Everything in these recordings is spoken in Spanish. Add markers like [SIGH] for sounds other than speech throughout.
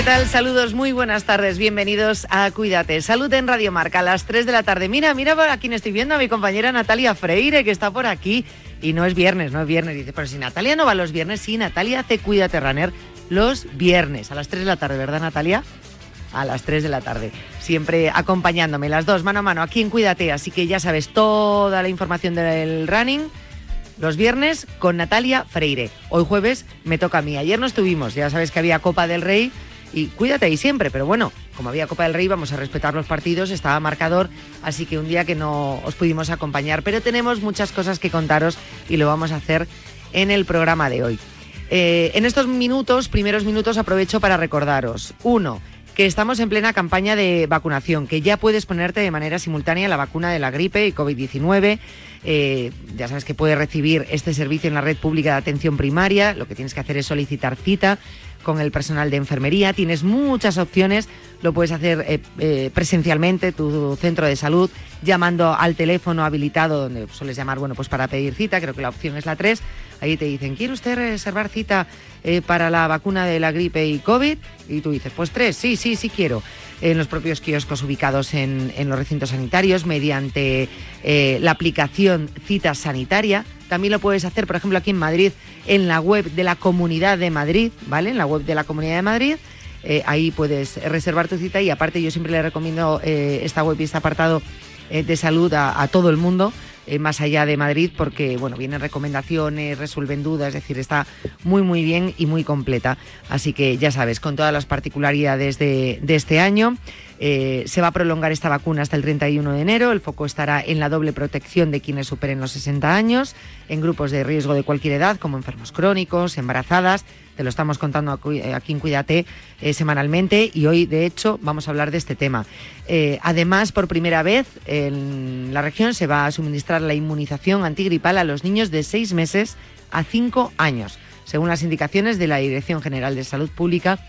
¿Qué tal? Saludos, muy buenas tardes, bienvenidos a Cuídate. Salud en Radio Marca a las 3 de la tarde. Mira, mira a quién estoy viendo, a mi compañera Natalia Freire, que está por aquí. Y no es viernes, no es viernes. Dice, pero si Natalia no va los viernes, sí, Natalia hace Cuídate Runner los viernes a las 3 de la tarde, ¿verdad, Natalia? A las 3 de la tarde. Siempre acompañándome, las dos, mano a mano, aquí en Cuídate. Así que ya sabes, toda la información del running los viernes con Natalia Freire. Hoy jueves me toca a mí. Ayer no estuvimos, ya sabes que había Copa del Rey y cuídate ahí siempre, pero bueno, como había Copa del Rey, vamos a respetar los partidos, estaba marcador, así que un día que no os pudimos acompañar, pero tenemos muchas cosas que contaros y lo vamos a hacer en el programa de hoy. Eh, en estos minutos, primeros minutos, aprovecho para recordaros, uno, que estamos en plena campaña de vacunación, que ya puedes ponerte de manera simultánea la vacuna de la gripe y COVID-19. Eh, ya sabes que puedes recibir este servicio en la red pública de atención primaria. Lo que tienes que hacer es solicitar cita con el personal de enfermería. Tienes muchas opciones. Lo puedes hacer eh, eh, presencialmente, tu centro de salud, llamando al teléfono habilitado donde sueles llamar, bueno, pues para pedir cita. Creo que la opción es la 3. Ahí te dicen, ¿quiere usted reservar cita eh, para la vacuna de la gripe y COVID? Y tú dices, pues tres, sí, sí, sí quiero. En los propios kioscos ubicados en, en los recintos sanitarios mediante la aplicación Cita Sanitaria también lo puedes hacer, por ejemplo, aquí en Madrid, en la web de la Comunidad de Madrid, ¿vale? En la web de la Comunidad de Madrid. Eh, ahí puedes reservar tu cita y aparte yo siempre le recomiendo eh, esta web y este apartado eh, de salud a, todo el mundo. Más allá de Madrid, porque bueno, vienen recomendaciones, resuelven dudas, es decir, está muy muy bien y muy completa. Así que ya sabes, con todas las particularidades de, de este año, eh, se va a prolongar esta vacuna hasta el 31 de enero. El foco estará en la doble protección de quienes superen los 60 años, en grupos de riesgo de cualquier edad, como enfermos crónicos, embarazadas. Te lo estamos contando eh, aquí en Cuídate eh, semanalmente y hoy, de hecho, vamos a hablar de este tema. además, por primera vez en la región se va a suministrar la inmunización antigripal a los niños de 6 meses a 5 años, según las indicaciones de la Dirección General de Salud Pública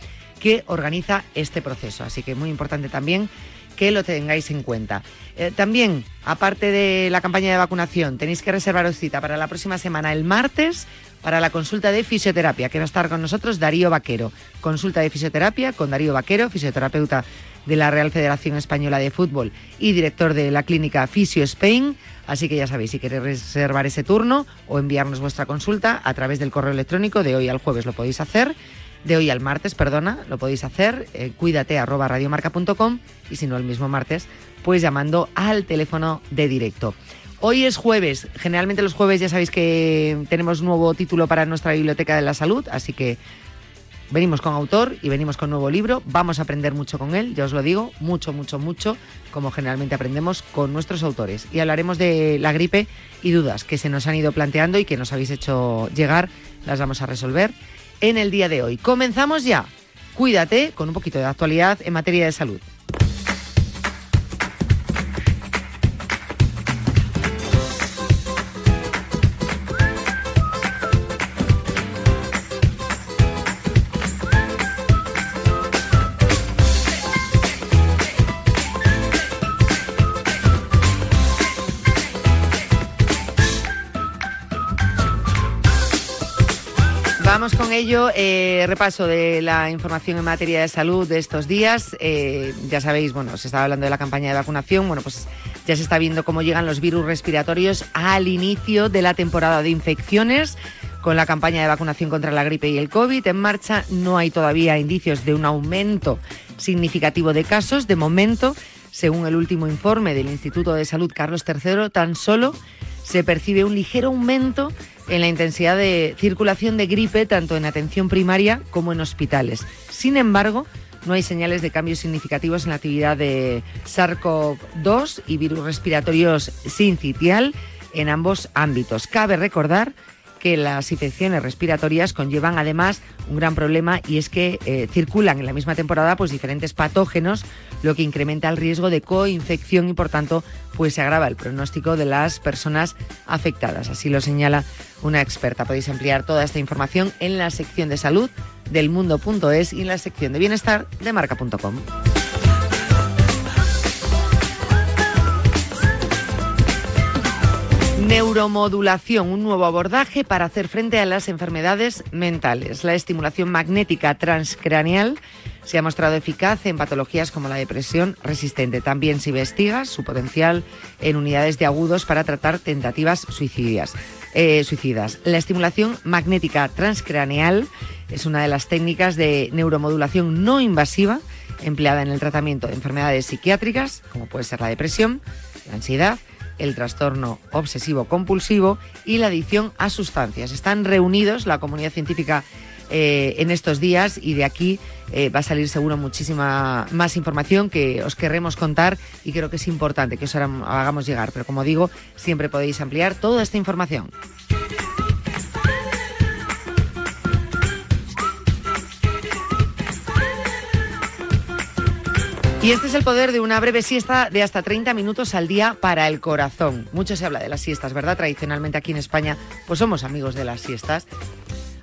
que organiza este proceso. Así que muy importante también que lo tengáis en cuenta. Eh, también, aparte de la campaña de vacunación, tenéis que reservaros cita para la próxima semana, el martes, para la consulta de fisioterapia, que va a estar con nosotros Darío Vaquero. Consulta de fisioterapia con Darío Vaquero, fisioterapeuta de la Real Federación Española de Fútbol y director de la clínica Fisio Spain. Así que ya sabéis, si queréis reservar ese turno o enviarnos vuestra consulta a través del correo electrónico de hoy al jueves lo podéis hacer de hoy al martes, perdona, lo podéis hacer, eh, cuídate arroba radiomarca.com y si no el mismo martes, pues llamando al teléfono de directo. Hoy es jueves, generalmente los jueves ya sabéis que tenemos nuevo título para nuestra biblioteca de la salud, así que venimos con autor y venimos con nuevo libro, vamos a aprender mucho con él, ya os lo digo, mucho, mucho, mucho, como generalmente aprendemos con nuestros autores. Y hablaremos de la gripe y dudas que se nos han ido planteando y que nos habéis hecho llegar, las vamos a resolver en el día de hoy. Comenzamos ya. Cuídate con un poquito de actualidad en materia de salud. Vamos con ello. Eh, repaso de la información en materia de salud de estos días. Eh, ya sabéis, bueno, se estaba hablando de la campaña de vacunación. Bueno, pues ya se está viendo cómo llegan los virus respiratorios al inicio de la temporada de infecciones. Con la campaña de vacunación contra la gripe y el COVID en marcha, no hay todavía indicios de un aumento significativo de casos. De momento, Según el último informe del Instituto de Salud Carlos III, tan solo se percibe un ligero aumento en la intensidad de circulación de gripe tanto en atención primaria como en hospitales. Sin embargo, no hay señales de cambios significativos en la actividad de SARS-CoV-2 y virus respiratorios sincitial en ambos ámbitos. Cabe recordar que las infecciones respiratorias conllevan además un gran problema y es que eh, circulan en la misma temporada pues diferentes patógenos, lo que incrementa el riesgo de coinfección y por tanto pues se agrava el pronóstico de las personas afectadas. Así lo señala una experta. Podéis ampliar toda esta información en la sección de salud del mundo.es y en la sección de bienestar de marca.com. Neuromodulación, un nuevo abordaje para hacer frente a las enfermedades mentales. La estimulación magnética transcraneal se ha mostrado eficaz en patologías como la depresión resistente. También se investiga su potencial en unidades de agudos para tratar tentativas suicidas. Eh, suicidas. La estimulación magnética transcraneal es una de las técnicas de neuromodulación no invasiva empleada en el tratamiento de enfermedades psiquiátricas, como puede ser la depresión, la ansiedad el trastorno obsesivo compulsivo y la adicción a sustancias. Están reunidos la comunidad científica eh, en estos días y de aquí eh, va a salir seguro muchísima más información que os querremos contar y creo que es importante que os hagamos llegar. Pero como digo, siempre podéis ampliar toda esta información. Y este es el poder de una breve siesta de hasta 30 minutos al día para el corazón. Mucho se habla de las siestas, ¿verdad? Tradicionalmente aquí en España, pues somos amigos de las siestas.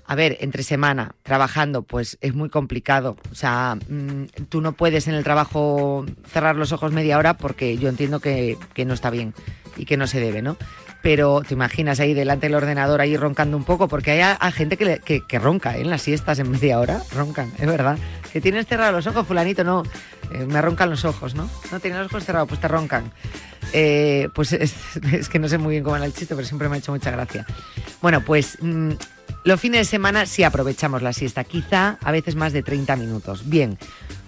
A ver, entre semana, trabajando, pues es muy complicado. O sea, mm, tú no puedes en el trabajo cerrar los ojos media hora porque yo entiendo que, que no está bien y que no se debe, ¿no? pero te imaginas ahí delante del ordenador ahí roncando un poco, porque hay, gente que, que, ronca ¿eh? en las siestas en media hora, roncan, es verdad. Que tienes cerrados los ojos, fulanito, no, eh, me roncan los ojos, ¿no? No tienes los ojos cerrados, pues te roncan. Eh, pues es, [LAUGHS] que no sé muy bien cómo era el chiste, pero siempre me ha hecho mucha gracia. Bueno, pues mm, los fines de semana sí aprovechamos la siesta, quizá a veces más de 30 minutos. Bien,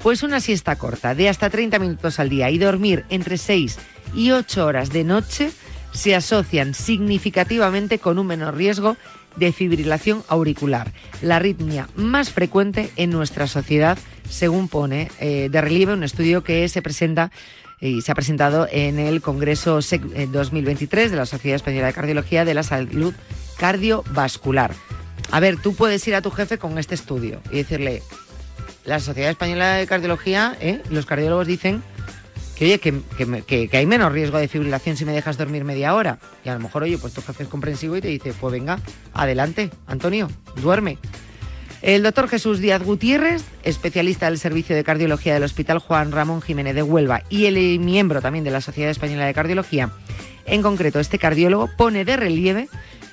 pues una siesta corta de hasta 30 minutos al día y dormir entre 6 y 8 horas de noche se asocian significativamente con un menor riesgo de fibrilación auricular, la arritmia más frecuente en nuestra sociedad, según pone eh, de relieve un estudio que se presenta y se ha presentado en el Congreso SEC 2023 eh, de la Sociedad Española de Cardiología de la Salud Cardiovascular. A ver, tú puedes ir a tu jefe con este estudio y decirle, la Sociedad Española de Cardiología, ¿eh? los cardiólogos dicen que oye, que, hay menos riesgo de fibrilación si me dejas dormir media hora. Y a lo mejor, oye, pues tu jefe es comprensivo y te dice, pues venga, adelante, Antonio, duerme. El doctor Jesús Díaz Gutiérrez, especialista del Servicio de Cardiología del Hospital Juan Ramón Jiménez de Huelva y el miembro también de la Sociedad Española de Cardiología, en concreto este cardiólogo pone de relieve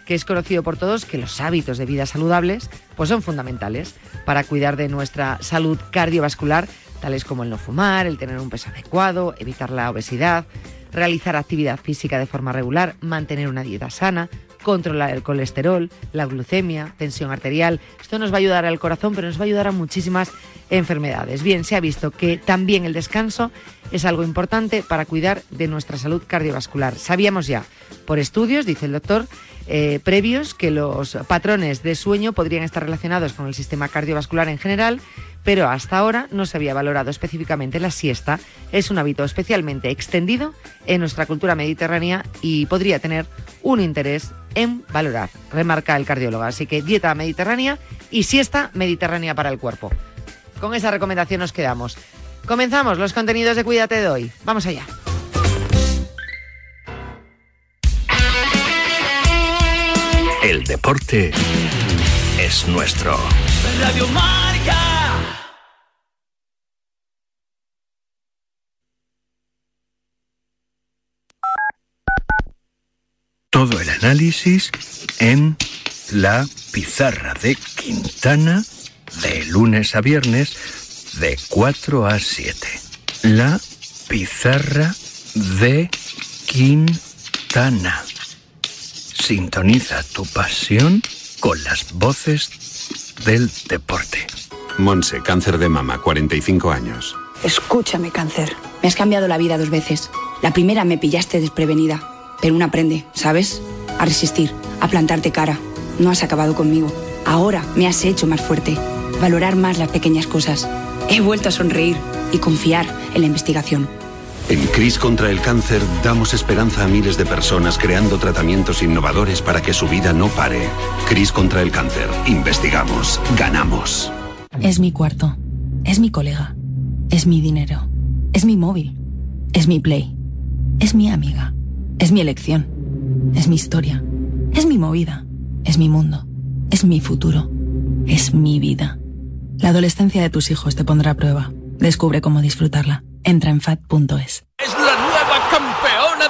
que es conocido por todos que los hábitos de vida saludables pues son fundamentales para cuidar de nuestra salud cardiovascular tales como el no fumar, el tener un peso adecuado, evitar la obesidad, realizar actividad física de forma regular, mantener una dieta sana, controlar el colesterol, la glucemia, tensión arterial. Esto nos va a ayudar al corazón, pero nos va a ayudar a muchísimas enfermedades. Bien, se ha visto que también el descanso es algo importante para cuidar de nuestra salud cardiovascular. Sabíamos ya, por estudios, dice el doctor, eh, previos, que los patrones de sueño podrían estar relacionados con el sistema cardiovascular en general pero hasta ahora no se había valorado específicamente la siesta. Es un hábito especialmente extendido en nuestra cultura mediterránea y podría tener un interés en valorar, remarca el cardiólogo. Así que dieta mediterránea y siesta mediterránea para el cuerpo. Con esa recomendación nos quedamos. Comenzamos los contenidos de Cuídate de hoy. Vamos allá. El deporte es nuestro. Radio análisis en la pizarra de Quintana de lunes a viernes de 4 a 7. La pizarra de Quintana. Sintoniza tu pasión con las voces del deporte. Monse, cáncer de mama, 45 años. Escúchame, cáncer. Me has cambiado la vida dos veces. La primera me pillaste desprevenida, pero uno aprende, ¿sabes? A resistir, a plantarte cara. No has acabado conmigo. Ahora me has hecho más fuerte, valorar más las pequeñas cosas. He vuelto a sonreír y confiar en la investigación. En CRIS contra el cáncer damos esperanza a miles de personas creando tratamientos innovadores para que su vida no pare. CRIS contra el cáncer. Investigamos. Ganamos. Es mi cuarto. Es mi colega. Es mi dinero. Es mi móvil. Es mi play. Es mi amiga. Es mi elección. Es mi historia. Es mi movida. Es mi mundo. Es mi futuro. Es mi vida. La adolescencia de tus hijos te pondrá a prueba. Descubre cómo disfrutarla. Entra en fat.es. ¡Es la nueva campeona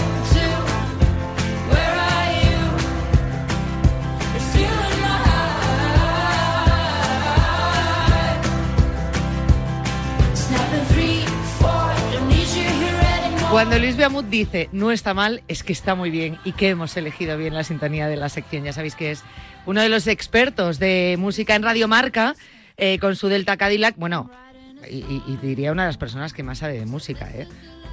Cuando Luis Beamut dice no está mal, es que está muy bien y que hemos elegido bien la sintonía de la sección. Ya sabéis que es uno de los expertos de música en Radio Marca eh, con su Delta Cadillac. Bueno, y, y- diría una de las personas que más sabe de música, ¿eh?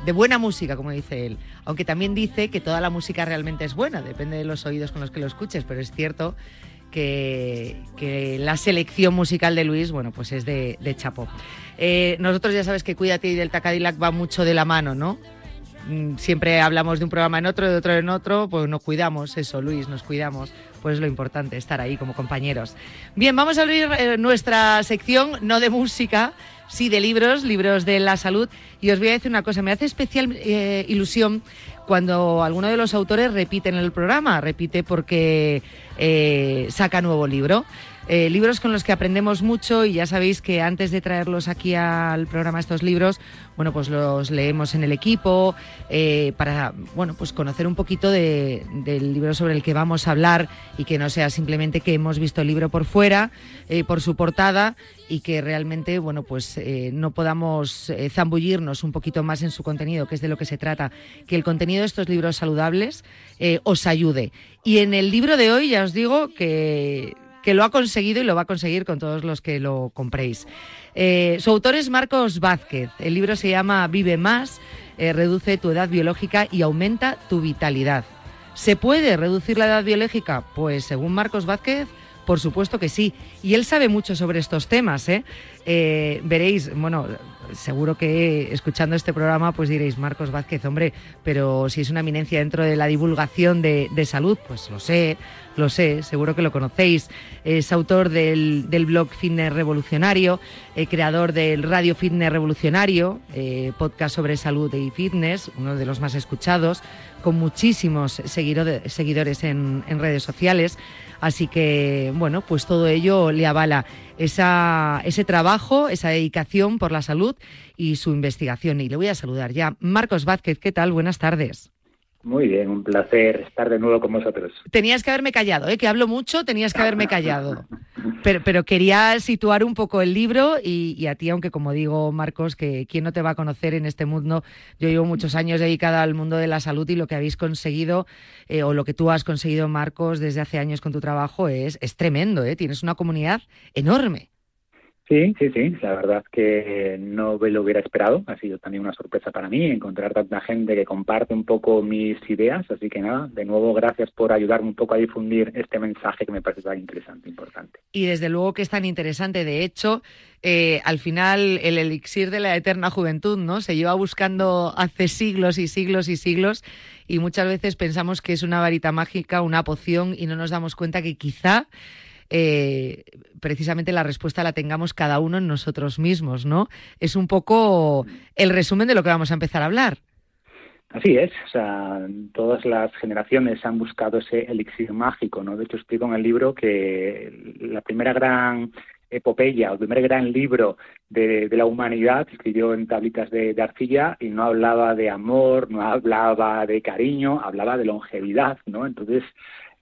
De buena música, como dice él. Aunque también dice que toda la música realmente es buena, depende de los oídos con los que lo escuches, pero es cierto que, que la selección musical de Luis, bueno, pues es de, de chapo. Eh, nosotros ya sabes que Cuídate y Delta Cadillac va mucho de la mano, ¿no? Mm, Siempre hablamos de un programa en otro, de otro en otro, pues nos cuidamos, eso, Luis, nos cuidamos. Pues es lo importante, estar ahí como compañeros. Bien, vamos a abrir eh, nuestra sección, no de música, sí de libros, libros de la salud. Y os voy a decir una cosa, me hace especial eh, ilusión cuando alguno de los autores repite en el programa, repite porque eh, saca nuevo libro. Eh, libros con los que aprendemos mucho y ya sabéis que antes de traerlos aquí al programa estos libros, bueno, pues los leemos en el equipo eh, para, bueno, pues conocer un poquito de- del libro sobre el que vamos a hablar y que no sea simplemente que hemos visto el libro por fuera, eh, por su portada y que realmente, bueno, pues no podamos zambullirnos un poquito más en su contenido, que es de lo que se trata, que el contenido de estos libros saludables os ayude. Y en el libro de hoy ya os digo que que lo ha conseguido y lo va a conseguir con todos los que lo compréis. Eh, su autor es Marcos Vázquez. El libro se llama Vive más, eh, reduce tu edad biológica y aumenta tu vitalidad. ¿Se puede reducir la edad biológica? Pues según Marcos Vázquez, por supuesto que sí. Y él sabe mucho sobre estos temas. ¿eh? Eh, veréis, bueno, seguro que escuchando este programa pues diréis, Marcos Vázquez, hombre, pero si es una eminencia dentro de la divulgación de, de salud, pues lo sé, lo sé, seguro que lo conocéis. Es autor del, del blog Fitness Revolucionario, eh, creador del Radio Fitness Revolucionario, eh, podcast sobre salud y fitness, uno de los más escuchados, con muchísimos seguidore- seguidores en, en redes sociales. Así que, bueno, pues todo ello le avala esa, ese trabajo, esa dedicación por la salud y su investigación. Y le voy a saludar ya. Marcos Vázquez, ¿qué tal? Buenas tardes. Muy bien, un placer estar de nuevo con vosotros. Tenías que haberme callado, ¿eh? que hablo mucho, tenías que haberme callado. Pero, pero quería situar un poco el libro y, a ti, aunque como digo, Marcos, que quién no te va a conocer en este mundo. Yo llevo muchos años dedicada al mundo de la salud y lo que habéis conseguido, eh, o lo que tú has conseguido, Marcos, desde hace años con tu trabajo es, es tremendo. ¿eh? Tienes una comunidad enorme. Sí, sí, sí, la verdad que no me lo hubiera esperado, ha sido también una sorpresa para mí encontrar tanta gente que comparte un poco mis ideas, así que nada, de nuevo gracias por ayudarme un poco a difundir este mensaje que me parece tan interesante, importante. Y desde luego que es tan interesante, de hecho, eh, al final el elixir de la eterna juventud, ¿no? Se lleva buscando hace siglos y siglos y siglos y muchas veces pensamos que es una varita mágica, una poción y no nos damos cuenta que quizá eh, precisamente la respuesta la tengamos cada uno en nosotros mismos, ¿no? Es un poco el resumen de lo que vamos a empezar a hablar. Así es, o sea, todas las generaciones han buscado ese elixir mágico, ¿no? De hecho, explico en el libro que la primera gran epopeya, el primer gran libro de, la humanidad, escribió en tablitas de, de, arcilla y no hablaba de amor, no hablaba de cariño, hablaba de longevidad, ¿no? Entonces,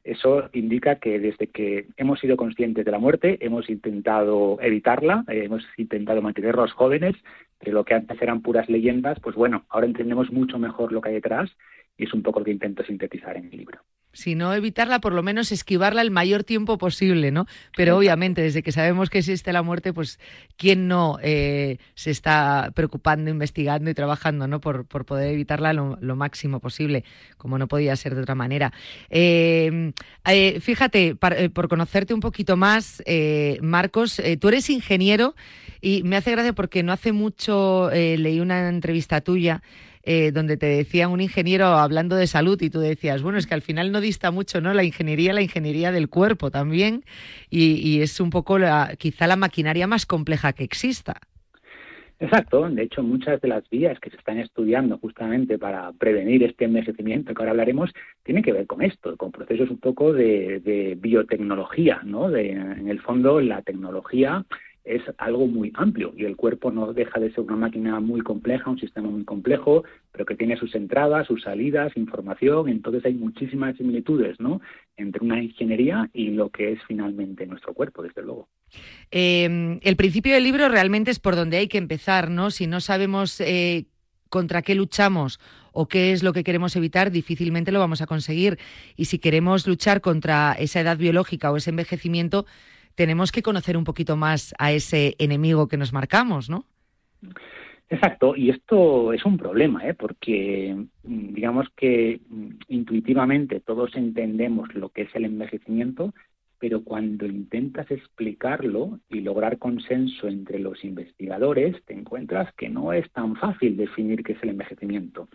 eso indica que desde que hemos sido conscientes de la muerte, hemos intentado evitarla, eh, hemos intentado mantenerlos jóvenes, pero lo que antes eran puras leyendas, pues bueno, ahora entendemos mucho mejor lo que hay detrás y es un poco lo que intento sintetizar en el libro si no evitarla, por lo menos esquivarla el mayor tiempo posible, ¿no? Pero obviamente, desde que sabemos que existe la muerte, pues quién no eh, se está preocupando, investigando y trabajando, ¿no? Por, poder evitarla lo, máximo posible, como no podía ser de otra manera. Eh, eh, fíjate, por conocerte un poquito más, Marcos, tú eres ingeniero y me hace gracia porque no hace mucho leí una entrevista tuya eh, donde te decía un ingeniero hablando de salud y tú decías, bueno, es que al final no dista mucho, ¿no? La ingeniería, la ingeniería del cuerpo también, y, es un poco la, quizá la maquinaria más compleja que exista. Exacto, de hecho muchas de las vías que se están estudiando justamente para prevenir este envejecimiento que ahora hablaremos tienen que ver con esto, con procesos un poco de, biotecnología, ¿no? De, en el fondo la tecnología es algo muy amplio y el cuerpo no deja de ser una máquina muy compleja, un sistema muy complejo, pero que tiene sus entradas, sus salidas, información, entonces hay muchísimas similitudes ¿no? entre una ingeniería y lo que es finalmente nuestro cuerpo, desde luego. Em, el principio del libro realmente es por donde hay que empezar, ¿no? Si no sabemos eh, contra qué luchamos o qué es lo que queremos evitar, difícilmente lo vamos a conseguir. Y si queremos luchar contra esa edad biológica o ese envejecimiento, tenemos que conocer un poquito más a ese enemigo que nos marcamos, ¿no? Exacto, y esto es un problema, ¿eh? porque mm, digamos que mm, intuitivamente todos entendemos lo que es el envejecimiento, pero cuando intentas explicarlo y lograr consenso entre los investigadores, te encuentras que no es tan fácil definir qué es el envejecimiento.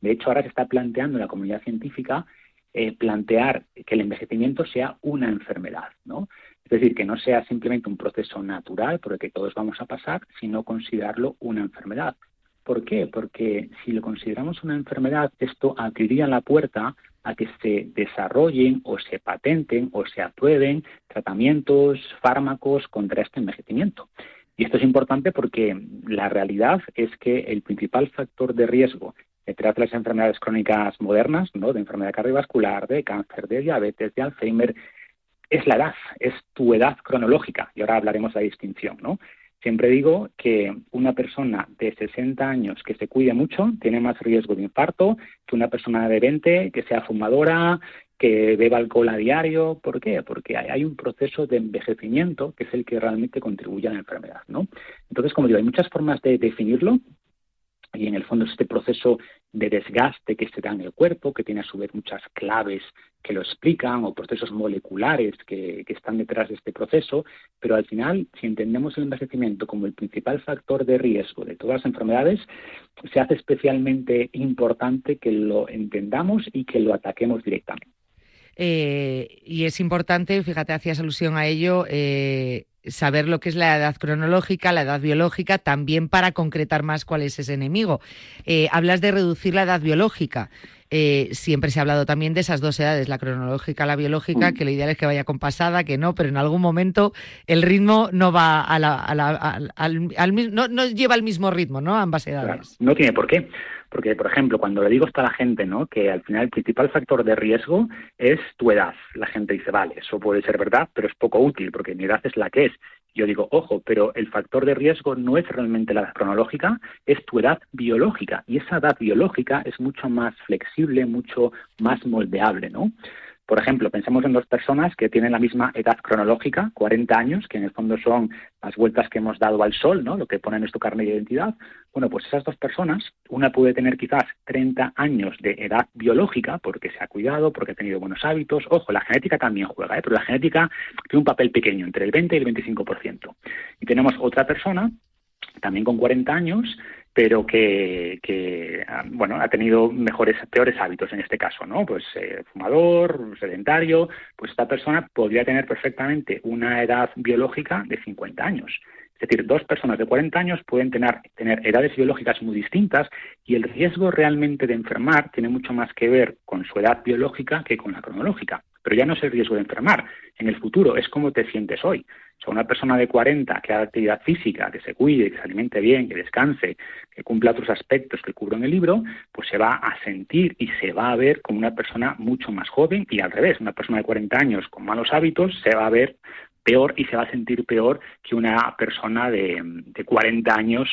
De hecho, ahora se está planteando en la comunidad científica eh, plantear que el envejecimiento sea una enfermedad, ¿no? Es decir, que no sea simplemente un proceso natural por el que todos vamos a pasar, sino considerarlo una enfermedad. ¿Por qué? Porque si lo consideramos una enfermedad, esto abriría la puerta a que se desarrollen o se patenten o se aprueben tratamientos, fármacos contra este envejecimiento. Y esto es importante porque la realidad es que el principal factor de riesgo detrás de las enfermedades crónicas modernas, ¿no? de enfermedad cardiovascular, de cáncer, de diabetes, de Alzheimer, es la edad, es tu edad cronológica, y ahora hablaremos de la distinción, ¿no? Siempre digo que una persona de 60 años que se cuide mucho tiene más riesgo de infarto que una persona de 20 que sea fumadora, que beba alcohol a diario. ¿Por qué? Porque hay un proceso de envejecimiento que es el que realmente contribuye a la enfermedad, ¿no? Entonces, como digo, hay muchas formas de definirlo y en el fondo es este proceso de desgaste que se da en el cuerpo, que tiene a su vez muchas claves que lo explican o procesos moleculares que, están detrás de este proceso, pero al final, si entendemos el envejecimiento como el principal factor de riesgo de todas las enfermedades, se hace especialmente importante que lo entendamos y que lo ataquemos directamente. Eh, y es importante, fíjate, hacías alusión a ello, eh, saber lo que es la edad cronológica, la edad biológica, también para concretar más cuál es ese enemigo. Eh, hablas de reducir la edad biológica. Eh, siempre se ha hablado también de esas dos edades, la cronológica, la biológica, mm. que lo ideal es que vaya compasada, que no, pero en algún momento el ritmo no va a al, no, lleva el mismo ritmo, ¿no? Ambas edades. no tiene por qué Porque, por ejemplo, cuando le digo esto a la gente, ¿no? Que al final el principal factor de riesgo es tu edad. La gente dice, vale, eso puede ser verdad, pero es poco útil porque mi edad es la que es. Yo digo, ojo, pero el factor de riesgo no es realmente la edad cronológica, es tu edad biológica. Y esa edad biológica es mucho más flexible, mucho más moldeable, ¿no? Por ejemplo, pensemos en dos personas que tienen la misma edad cronológica, 40 años, que en el fondo son las vueltas que hemos dado al sol, ¿no? Lo que pone en nuestro carnet de identidad. Bueno, pues esas dos personas, una puede tener quizás 30 años de edad biológica porque se ha cuidado, porque ha tenido buenos hábitos. Ojo, la genética también juega, ¿eh? pero la genética tiene un papel pequeño, entre el 20 y el 25%. Y tenemos otra persona también con 40 años, pero que, que, ah, bueno ha tenido mejores peores hábitos en este caso no pues eh, fumador sedentario pues esta persona podría tener perfectamente una edad biológica de 50 años es decir, dos personas de 40 años pueden tener, tener edades biológicas muy distintas y el riesgo realmente de enfermar tiene mucho más que ver con su edad biológica que con la cronológica. Pero ya no es el riesgo de enfermar en el futuro, es cómo te sientes hoy. O sea, una persona de 40 que haga actividad física, que se cuide, que se alimente bien, que descanse, que cumpla otros aspectos que cubro en el libro, pues se va a sentir y se va a ver como una persona mucho más joven y al revés, una persona de 40 años con malos hábitos se va a ver peor y se va a sentir peor que una persona de, de 40 años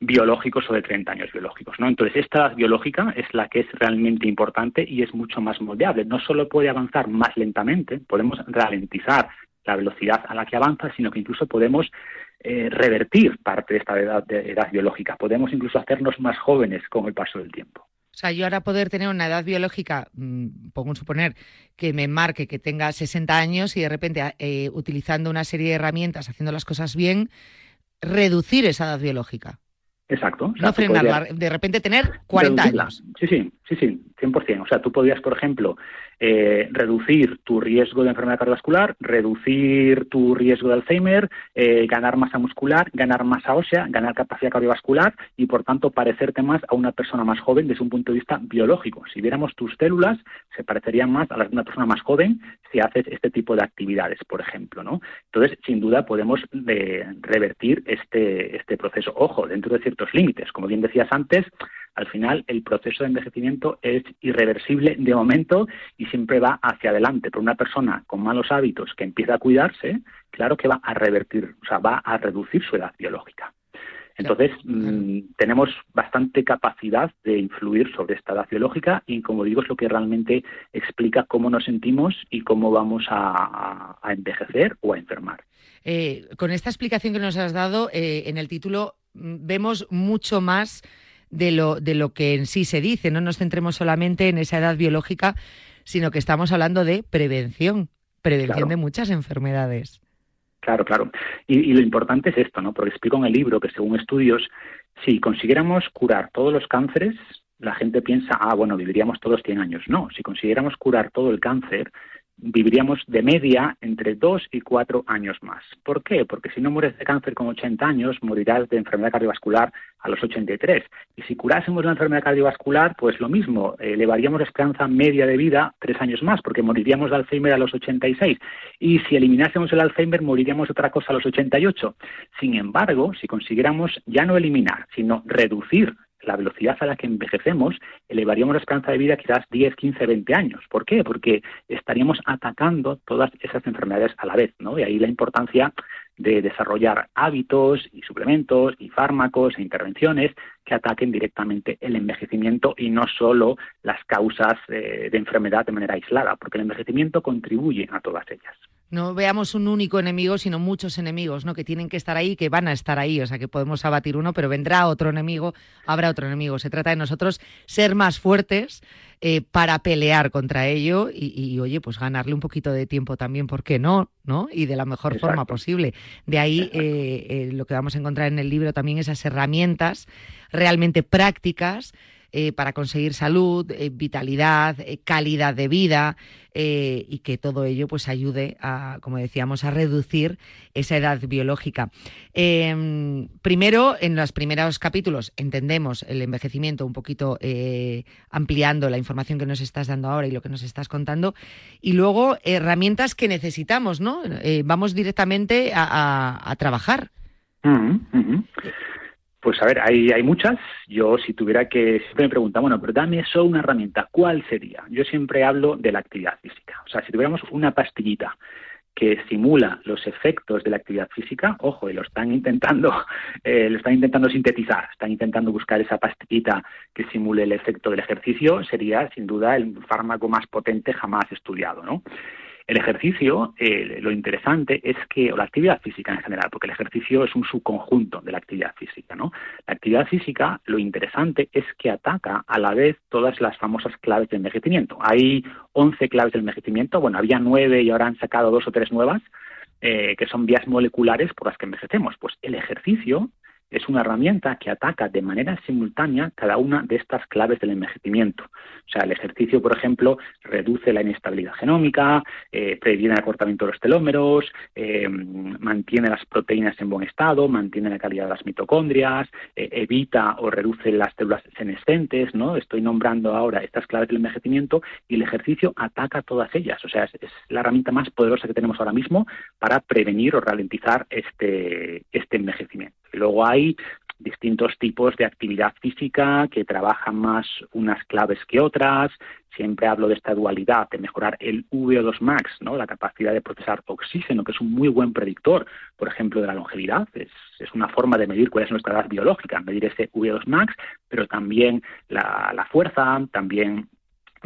biológicos o de 30 años biológicos. ¿no? Entonces, esta edad biológica es la que es realmente importante y es mucho más moldeable. No solo puede avanzar más lentamente, podemos ralentizar la velocidad a la que avanza, sino que incluso podemos eh, revertir parte de esta edad, biológica. Podemos incluso hacernos más jóvenes con el paso del tiempo. O sea, yo ahora poder tener una edad biológica, mm, pongo en suponer, que me marque que tenga 60 años y de repente, eh, utilizando una serie de herramientas, haciendo las cosas bien, reducir esa edad biológica. Exacto. no frenarla, de repente tener 40 años. Sí, sí, sí, sí, 100%. O sea, tú podrías, por ejemplo, eh, reducir tu riesgo de enfermedad cardiovascular, reducir tu riesgo de Alzheimer, eh, ganar masa muscular, ganar masa ósea, ganar capacidad cardiovascular y, por tanto, parecerte más a una persona más joven desde un punto de vista biológico. Si viéramos tus células, se parecerían más a las de una persona más joven si haces este tipo de actividades, por ejemplo, ¿no? Entonces, sin duda, podemos eh, revertir este, este proceso. Ojo, dentro de ciertos límites. Como bien decías antes, al final el proceso de envejecimiento es irreversible de momento y siempre va hacia adelante. Pero una persona con malos hábitos que empieza a cuidarse, claro que va a revertir, o sea, va a reducir su edad biológica. Entonces, mm, tenemos bastante capacidad de influir sobre esta edad biológica y, como digo, es lo que realmente explica cómo nos sentimos y cómo vamos a, envejecer o a enfermar. Eh, con esta explicación que nos has dado, eh, en el título vemos mucho más de lo, de lo que en sí se dice. No nos centremos solamente en esa edad biológica, sino que estamos hablando de prevención, prevención de muchas enfermedades. Claro, claro. Y, lo importante es esto, ¿no? Porque explico en el libro que según estudios, si consiguiéramos curar todos los cánceres, la gente piensa, ah, bueno, viviríamos todos 100 años. No, si consiguiéramos curar todo el cáncer, viviríamos de media entre dos y cuatro años más. ¿Por qué? Porque si no mueres de cáncer con 80 años, morirás de enfermedad cardiovascular a los 83. Y si curásemos la enfermedad cardiovascular, pues lo mismo, elevaríamos la esperanza media de vida tres años más, porque moriríamos de Alzheimer a los 86. Y si eliminásemos el Alzheimer, moriríamos de otra cosa a los 88. Sin embargo, si consiguiéramos ya no eliminar, sino reducir la velocidad a la que envejecemos, elevaríamos la esperanza de vida quizás 10, 15, 20 años. ¿Por qué? Porque estaríamos atacando todas esas enfermedades a la vez, ¿no? Y ahí la importancia de desarrollar hábitos y suplementos y fármacos e intervenciones que ataquen directamente el envejecimiento y no solo las causas eh, de enfermedad de manera aislada, porque el envejecimiento contribuye a todas ellas no veamos un único enemigo, sino muchos enemigos, ¿no? Que tienen que estar ahí, que van a estar ahí. O sea, que podemos abatir uno, pero vendrá otro enemigo, habrá otro enemigo. Se trata de nosotros ser más fuertes eh, para pelear contra ello y, oye, pues ganarle un poquito de tiempo también, ¿por qué no? ¿No? Y de la mejor forma posible. De ahí eh, eh, lo que vamos a encontrar en el libro también esas herramientas realmente prácticas eh, para conseguir salud, eh, vitalidad, eh, calidad de vida y que todo ello pues ayude a, como decíamos, a reducir esa edad biológica. Em, primero, en los primeros capítulos entendemos el envejecimiento un poquito ampliando la información que nos estás dando ahora y lo que nos estás contando y luego herramientas que necesitamos, ¿no? vamos directamente a, trabajar. Pues a ver, hay, hay muchas. Yo si tuviera que, siempre me preguntan, bueno, pero dame eso una herramienta, ¿cuál sería? Yo siempre hablo de la actividad física. O sea, si tuviéramos una pastillita que simula los efectos de la actividad física, ojo, y lo están intentando, [LAUGHS] eh, lo están intentando sintetizar, están intentando buscar esa pastillita que simule el efecto del ejercicio, sería sin duda el fármaco más potente jamás estudiado, ¿no? El ejercicio, eh, lo interesante es que, o la actividad física en general, porque el ejercicio es un subconjunto de la actividad física, ¿no? La actividad física, lo interesante es que ataca a la vez todas las famosas claves del envejecimiento. Hay 11 claves del envejecimiento, bueno, había nueve y ahora han sacado dos o tres nuevas, eh, que son vías moleculares por las que envejecemos. Pues el ejercicio es una herramienta que ataca de manera simultánea cada una de estas claves del envejecimiento. O sea, el ejercicio, por ejemplo, reduce la inestabilidad genómica, eh, previene el acortamiento de los telómeros, eh, mantiene las proteínas en buen estado, mantiene la calidad de las mitocondrias, eh, evita o reduce las células senescentes, ¿no? Estoy nombrando ahora estas claves del envejecimiento y el ejercicio ataca todas ellas. O sea, es, es la herramienta más poderosa que tenemos ahora mismo para prevenir o ralentizar este, este envejecimiento. Luego hay distintos tipos de actividad física que trabajan más unas claves que otras. Siempre hablo de esta dualidad, de mejorar el VO2 max, ¿no? la capacidad de procesar oxígeno, que es un muy buen predictor, por ejemplo, de la longevidad. Es, es una forma de medir cuál es nuestra edad biológica, medir ese VO2 max, pero también la, la fuerza, también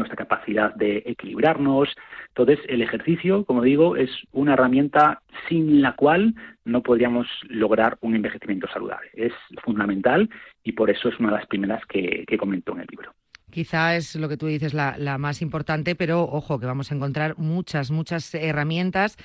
nuestra capacidad de equilibrarnos. Entonces, el ejercicio, como digo, es una herramienta sin la cual no podríamos lograr un envejecimiento saludable. Es fundamental y por eso es una de las primeras que, que comentó en el libro. Quizá es lo que tú dices la, la, más importante, pero ojo, que vamos a encontrar muchas, muchas herramientas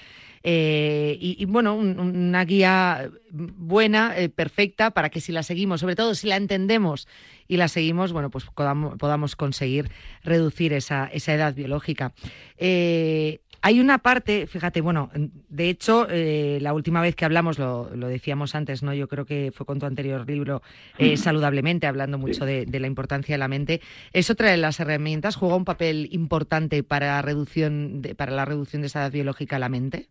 eh, y, bueno, un, una guía buena, eh, perfecta, para que si la seguimos, sobre todo si la entendemos y la seguimos, bueno, pues podamos, podamos conseguir reducir esa, esa edad biológica. Eh, hay una parte, fíjate, bueno, de hecho, eh, la última vez que hablamos, lo, lo, decíamos antes, ¿no? Yo creo que fue con tu anterior libro, eh, Saludablemente, hablando mucho de, de, la importancia de la mente. Es otra de las herramientas, juega un papel importante para la reducción de, para la reducción de esa edad biológica a la mente.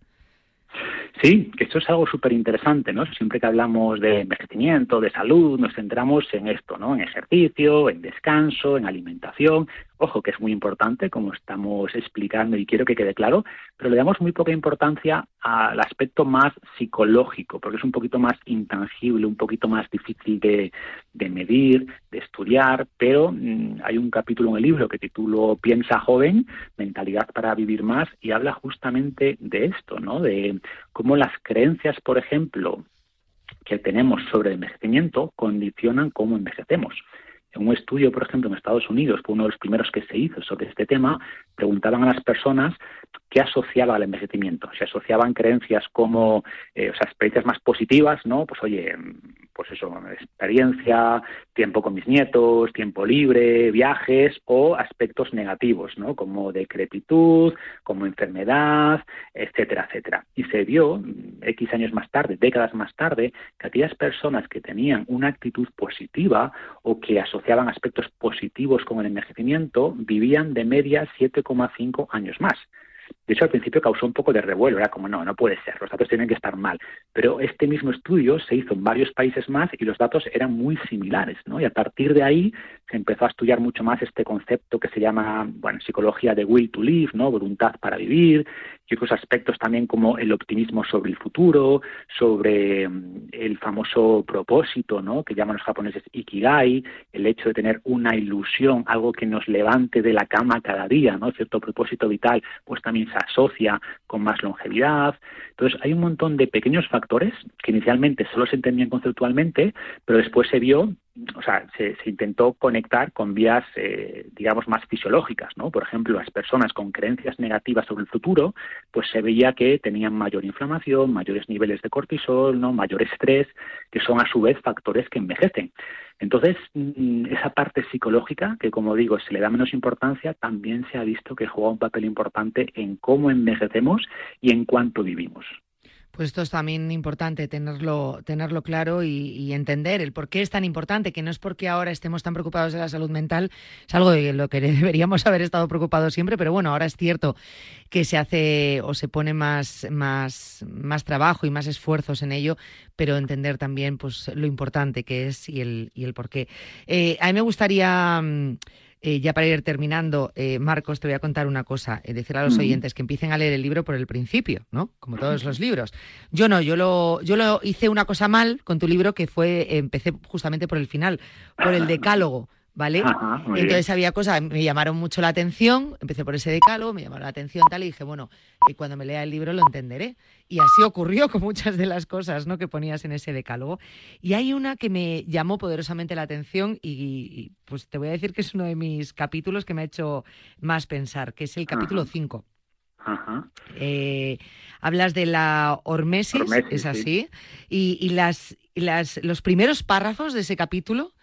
Sí, que esto es algo súper interesante, ¿no? Siempre que hablamos de envejecimiento, de salud, nos centramos en esto, ¿no? En ejercicio, en descanso, en alimentación, ojo, que es muy importante, como estamos explicando y quiero que quede claro, pero le damos muy poca importancia al aspecto más psicológico, porque es un poquito más intangible, un poquito más difícil de, de medir, de estudiar, pero mmm, hay un capítulo en el libro que titulo Piensa joven, mentalidad para vivir más, y habla justamente de esto, ¿no? De cómo las creencias, por ejemplo, que tenemos sobre el envejecimiento condicionan cómo envejecemos. En un estudio, por ejemplo, en Estados Unidos, fue uno de los primeros que se hizo sobre este tema, preguntaban a las personas qué asociaba al envejecimiento. Se asociaban creencias como, eh, o sea, experiencias más positivas, ¿no? Pues oye, pues eso, experiencia, tiempo con mis nietos, tiempo libre, viajes o aspectos negativos, ¿no? Como decrepitud, como enfermedad, etcétera, etcétera. Y se vio, X años más tarde, décadas más tarde, que aquellas personas que tenían una actitud positiva o que asociaban aspectos positivos con el envejecimiento vivían de media 7,5 años más. De hecho, al principio causó un poco de revuelo, era como, no, no puede ser, los datos tienen que estar mal. Pero este mismo estudio se hizo en varios países más y los datos eran muy similares, ¿no? Y a partir de ahí se empezó a estudiar mucho más este concepto que se llama, bueno, psicología de will to live, ¿no? Voluntad para vivir, y otros aspectos también como el optimismo sobre el futuro, sobre mm, el famoso propósito, ¿no? Que llaman los japoneses ikigai, el hecho de tener una ilusión, algo que nos levante de la cama cada día, ¿no? Cierto propósito vital, pues también se asocia con más longevidad. Entonces, hay un montón de pequeños factores que inicialmente solo se entendían conceptualmente, pero después se vio o sea, se, intentó conectar con vías, eh, digamos, más fisiológicas, ¿no? Por ejemplo, las personas con creencias negativas sobre el futuro, pues se veía que tenían mayor inflamación, mayores niveles de cortisol, ¿no? Mayor estrés, que son a su vez factores que envejecen. Entonces, mm, esa parte psicológica, que como digo, se le da menos importancia, también se ha visto que juega un papel importante en cómo envejecemos y en cuánto vivimos. Pues esto es también importante tenerlo, tenerlo claro y, entender el por qué es tan importante, que no es porque ahora estemos tan preocupados de la salud mental, es algo de lo que [LAUGHS] deberíamos haber estado preocupados siempre, pero bueno, ahora es cierto que se hace o se pone más, más, más trabajo y más esfuerzos en ello, pero entender también pues lo importante que es y el, y el por qué. Eh, a mí me gustaría... Eh, ya para ir terminando, eh, Marcos, te voy a contar una cosa. Eh, decir a los oyentes que empiecen a leer el libro por el principio, ¿no? Como todos los libros. Yo no, yo lo, yo lo hice una cosa mal con tu libro que fue, empecé justamente por el final, por el [LAUGHS] decálogo. ¿Vale? Entonces había cosas, me llamaron mucho la atención, empecé por ese decálogo, me llamaron la atención tal y dije, bueno, y cuando me lea el libro lo entenderé. Y así ocurrió [LAUGHS] con muchas de las cosas ¿no? que ponías en ese decálogo. Y hay una que me llamó poderosamente la atención y, pues te voy a decir que es uno de mis capítulos que me ha hecho más pensar, que es el capítulo 5. Eh, hablas de la hormesis, es así, y, y, las, las, los primeros párrafos de ese capítulo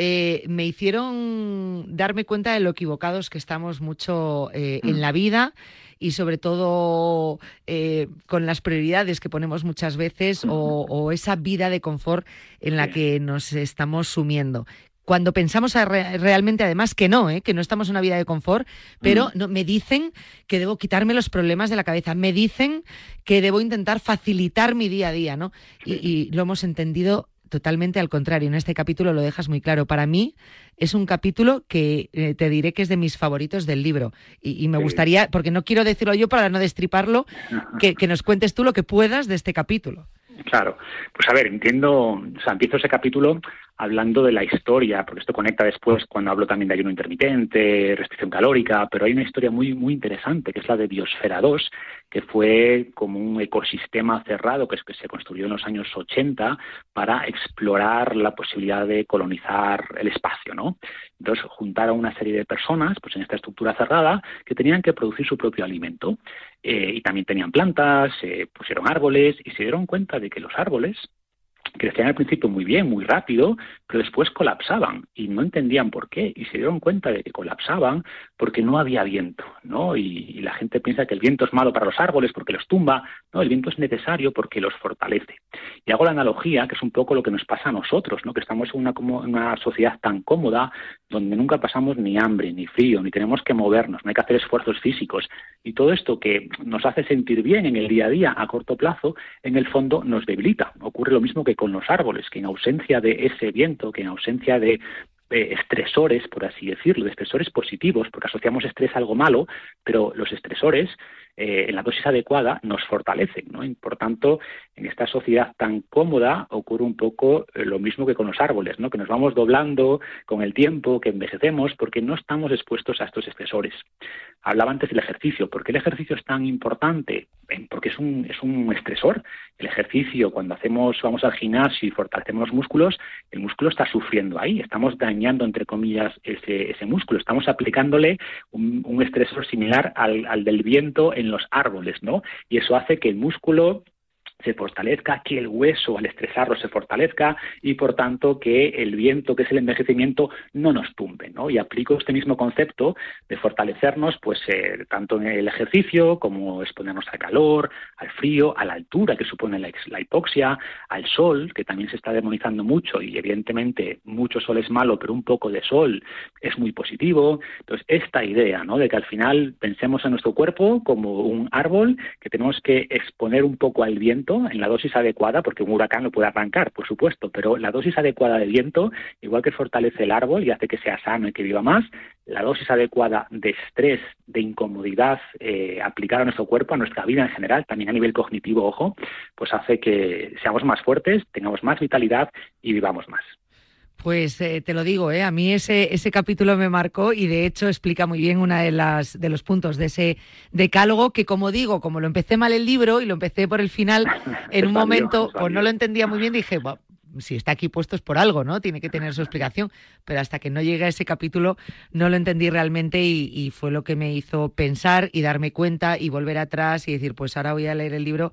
eh, me hicieron darme cuenta de lo equivocados que estamos mucho eh, en mm. la vida y sobre todo eh, con las prioridades que ponemos muchas veces o, esa vida de confort en la que nos estamos sumiendo cuando pensamos realmente además que no, que no estamos en una vida de confort, pero mm. no, me dicen que debo quitarme los problemas de la cabeza, me dicen que debo intentar facilitar mi día a día, ¿no? y lo hemos entendido totalmente al contrario. En este capítulo lo dejas muy claro. Para mí es un capítulo que eh, te diré que es de mis favoritos del libro. Y, me gustaría, porque no quiero decirlo yo para no destriparlo, que, que, nos cuentes tú lo que puedas de este capítulo. Claro, pues a ver, entiendo, o sea, empiezo ese capítulo hablando de la historia, porque esto conecta después cuando hablo también de ayuno intermitente, restricción calórica, pero hay una historia muy, muy interesante, que es la de Biosfera 2, que fue como un ecosistema cerrado que, es que se construyó en los años 80 para explorar la posibilidad de colonizar el espacio, ¿no? Entonces juntaron una serie de personas, pues en esta estructura cerrada, que tenían que producir su propio alimento. Eh, y también tenían plantas, se pusieron árboles y se dieron cuenta de que los árboles crecían al principio muy bien, muy rápido, pero después colapsaban y no entendían por qué y se dieron cuenta de que colapsaban porque no había viento, ¿no? Y, la gente piensa que el viento es malo para los árboles porque los tumba, no, el viento es necesario porque los fortalece. Y hago la analogía, que es un poco lo que nos pasa a nosotros, ¿no? Que estamos en una, sociedad tan cómoda donde nunca pasamos ni hambre, ni frío, ni tenemos que movernos, no hay que hacer esfuerzos físicos y todo esto que nos hace sentir bien en el día a día a corto plazo, en el fondo nos debilita. Ocurre lo mismo que con los árboles, que en ausencia de ese viento, que en ausencia de estresores, por así decirlo, de estresores positivos, porque asociamos estrés a algo malo, pero los estresores eh, en la dosis adecuada nos fortalecen. ¿no? Y por tanto, en esta sociedad tan cómoda ocurre un poco eh, lo mismo que con los árboles, ¿no? que nos vamos doblando con el tiempo, que envejecemos, porque no estamos expuestos a estos estresores. Hablaba antes del ejercicio. ¿Por qué el ejercicio es tan importante? Porque es un, es un estresor. El ejercicio, cuando hacemos, vamos al gimnasio y fortalecemos los músculos, el músculo está sufriendo ahí. Estamos dañando, entre comillas, ese, ese músculo. Estamos aplicándole un, un estresor similar al, al del viento en los árboles, ¿no? Y eso hace que el músculo se fortalezca, que el hueso al estresarlo se fortalezca y por tanto que el viento, que es el envejecimiento, no nos tumbe. ¿no? Y aplico este mismo concepto de fortalecernos pues eh, tanto en el ejercicio como exponernos al calor, al frío, a la altura que supone la, la, hipoxia, al sol, que también se está demonizando mucho y evidentemente mucho sol es malo, pero un poco de sol es muy positivo. Entonces, esta idea ¿no? de que al final pensemos en nuestro cuerpo como un árbol que tenemos que exponer un poco al viento en la dosis adecuada, porque un huracán lo puede arrancar, por supuesto, pero la dosis adecuada de viento, igual que fortalece el árbol y hace que sea sano y que viva más, la dosis adecuada de estrés, de incomodidad eh, aplicada a nuestro cuerpo, a nuestra vida en general, también a nivel cognitivo, ojo, pues hace que seamos más fuertes, tengamos más vitalidad y vivamos más. Pues eh, te lo digo, ¿eh? a mí ese, ese capítulo me marcó y de hecho explica muy bien una de las de los puntos de ese decálogo que como digo, como lo empecé mal el libro y lo empecé por el final, [LAUGHS] en un momento pues no lo entendía muy bien, dije, si está aquí puesto es por algo, ¿no? Tiene que tener su explicación, pero hasta que no llegué a ese capítulo no lo entendí realmente y, y fue lo que me hizo pensar y darme cuenta y volver atrás y decir, pues ahora voy a leer el libro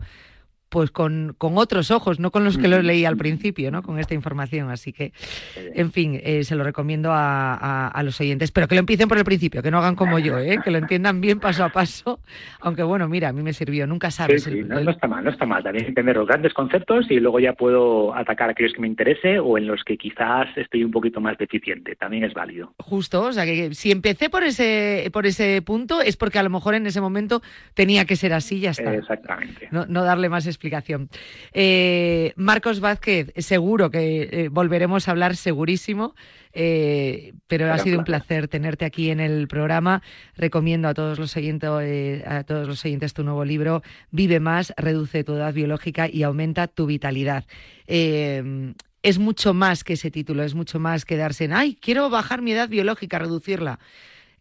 pues con, con, otros ojos, no con los que lo leí al principio, ¿no? Con esta información. Así que, en fin, eh, se lo recomiendo a, a, los oyentes, pero que lo empiecen por el principio, que no hagan como yo, ¿eh? que lo entiendan bien paso a paso. Aunque bueno, mira, a mí me sirvió, nunca sabes. no, está mal, no está mal. También entender los grandes conceptos y luego ya puedo atacar a aquellos que me interese o en los que quizás estoy un poquito más deficiente. También es válido. Justo, o sea que si empecé por ese, por ese punto es porque a lo mejor en ese momento tenía que ser así, ya está. Exactamente. No, no darle más explicación explicación. Eh, Marcos Vázquez, seguro que eh, volveremos a hablar, segurísimo. Eh, pero ha sido un placer tenerte aquí en el programa. Recomiendo a todos los oyentes, a todos los oyentes tu nuevo libro, Vive más, reduce tu edad biológica y aumenta tu vitalidad. es mucho más que ese título, es mucho más que darse en, ay, quiero bajar mi edad biológica, reducirla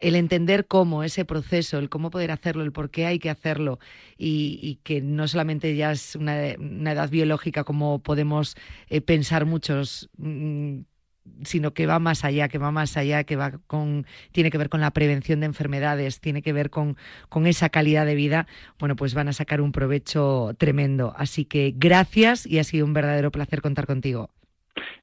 el entender cómo ese proceso, el cómo poder hacerlo, el por qué hay que hacerlo y, que no solamente ya es una, edad biológica como podemos eh, pensar muchos, mm, sino que va más allá, que va más allá, que va con, tiene que ver con la prevención de enfermedades, tiene que ver con, con esa calidad de vida, bueno, pues van a sacar un provecho tremendo. Así que gracias y ha sido un verdadero placer contar contigo.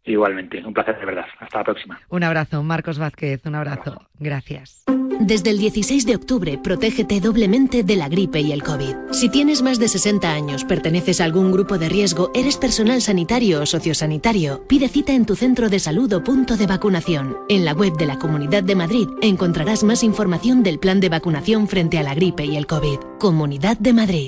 Igualmente, un placer de verdad. Hasta la próxima. Un abrazo, Marcos Vázquez, un abrazo. Gracias. Desde el 16 de octubre, protégete doblemente de la gripe y el COVID. Si tienes más de 60 años, perteneces a algún grupo de riesgo, eres personal sanitario o sociosanitario, pide cita en tu centro de salud o punto de vacunación. En la web de la Comunidad de Madrid encontrarás más información del plan de vacunación frente a la gripe y el COVID. Comunidad de Madrid.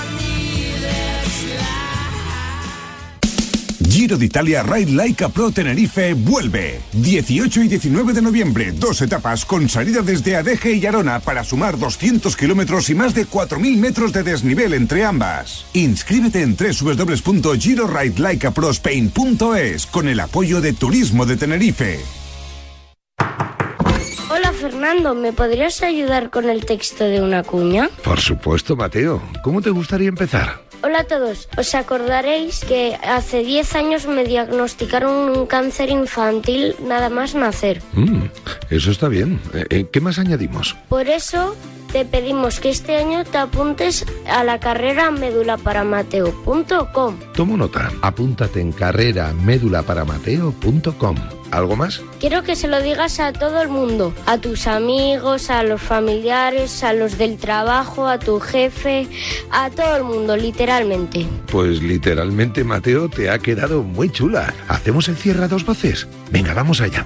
Giro de Italia Ride Laika Pro Tenerife vuelve. 18 y 19 de noviembre, dos etapas con salida desde Adeje y Arona para sumar 200 kilómetros y más de 4.000 metros de desnivel entre ambas. Inscríbete en www.giroridelaikaprospain.es con el apoyo de Turismo de Tenerife. Hola Fernando, ¿me podrías ayudar con el texto de una cuña? Por supuesto, Mateo. ¿Cómo te gustaría empezar? Hola a todos. Os acordaréis que hace 10 años me diagnosticaron un cáncer infantil nada más nacer. Mm, eso está bien. Eh, eh, ¿Qué más añadimos? Por eso te pedimos que este año te apuntes a la carrera medulaparamateo.com. Tomo nota. Apúntate en carrera medulaparamateo.com. ¿Algo más? Quiero que se lo digas a todo el mundo, a tus amigos, a los familiares, a los del trabajo, a tu jefe, a todo el mundo, literalmente. Pues literalmente, Mateo, te ha quedado muy chula. ¿Hacemos el cierre a dos voces? Venga, vamos allá.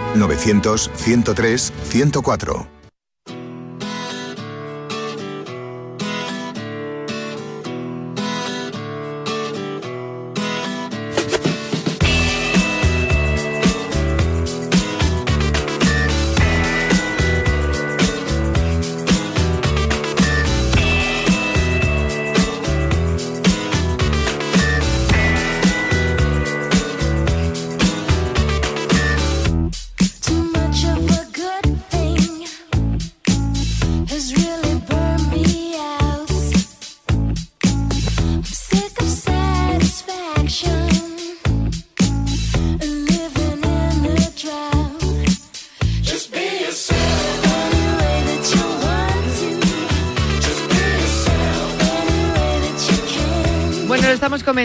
900-103-104.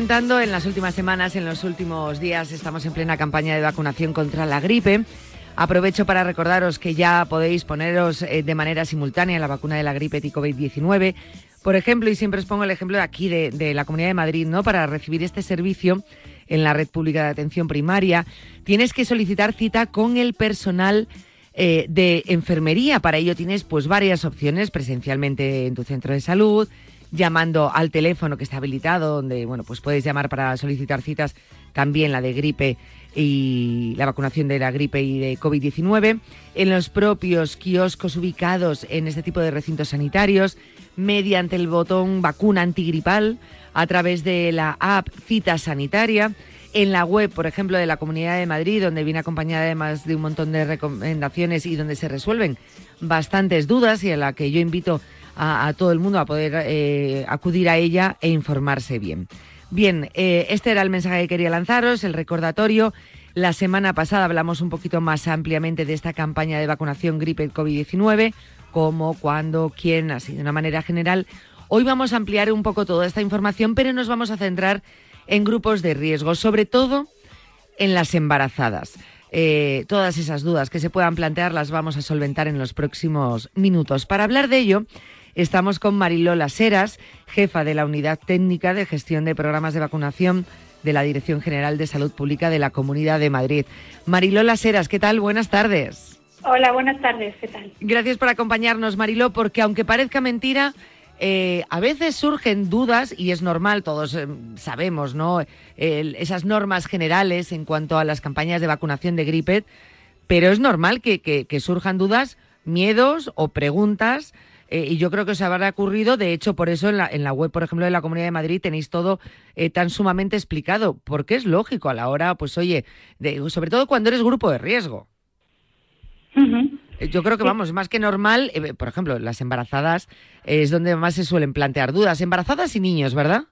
En las últimas semanas, en los últimos días, estamos en plena campaña de vacunación contra la gripe. Aprovecho para recordaros que ya podéis poneros eh, de manera simultánea la vacuna de la gripe y COVID-19. Por ejemplo, y siempre os pongo el ejemplo de aquí, de, la Comunidad de Madrid, ¿no? Para recibir este servicio en la red pública de atención primaria, tienes que solicitar cita con el personal eh, de enfermería. Para ello tienes pues varias opciones, presencialmente en tu centro de salud, llamando al teléfono que está habilitado, donde bueno, pues puedes llamar para solicitar citas, también la de gripe y la vacunación de la gripe y de COVID-19, en los propios kioscos ubicados en este tipo de recintos sanitarios, mediante el botón vacuna antigripal, a través de la app Cita Sanitaria, en la web, por ejemplo, de la Comunidad de Madrid, donde viene acompañada además de un montón de recomendaciones y donde se resuelven bastantes dudas y a la que yo invito a, todo el mundo a poder eh, acudir a ella e informarse bien. Bien, eh, este era el mensaje que quería lanzaros, el recordatorio. La semana pasada hablamos un poquito más ampliamente de esta campaña de vacunación gripe COVID-19, cómo, cuándo, quién, así de una manera general. Hoy vamos a ampliar un poco toda esta información, pero nos vamos a centrar en grupos de riesgo, sobre todo en las embarazadas. Eh, todas esas dudas que se puedan plantear las vamos a solventar en los próximos minutos. Para hablar de ello, Estamos con Marilola Seras, jefa de la Unidad Técnica de Gestión de Programas de Vacunación de la Dirección General de Salud Pública de la Comunidad de Madrid. Marilola Seras, ¿qué tal? Buenas tardes. Hola, buenas tardes, ¿qué tal? Gracias por acompañarnos, Mariló, porque aunque parezca mentira, eh, a veces surgen dudas y es normal, todos eh, sabemos, ¿no? esas normas generales en cuanto a las campañas de vacunación de gripe, pero es normal que, que surjan dudas, miedos o preguntas eh, y yo creo que os habrá ocurrido, de hecho, por eso en la, en la web, por ejemplo, de la Comunidad de Madrid tenéis todo eh, tan sumamente explicado, porque es lógico a la hora, pues oye, de, sobre todo cuando eres grupo de riesgo. Eh, yo creo que, vamos, más que normal, por ejemplo, las embarazadas es donde más se suelen plantear dudas. Embarazadas y niños, ¿verdad?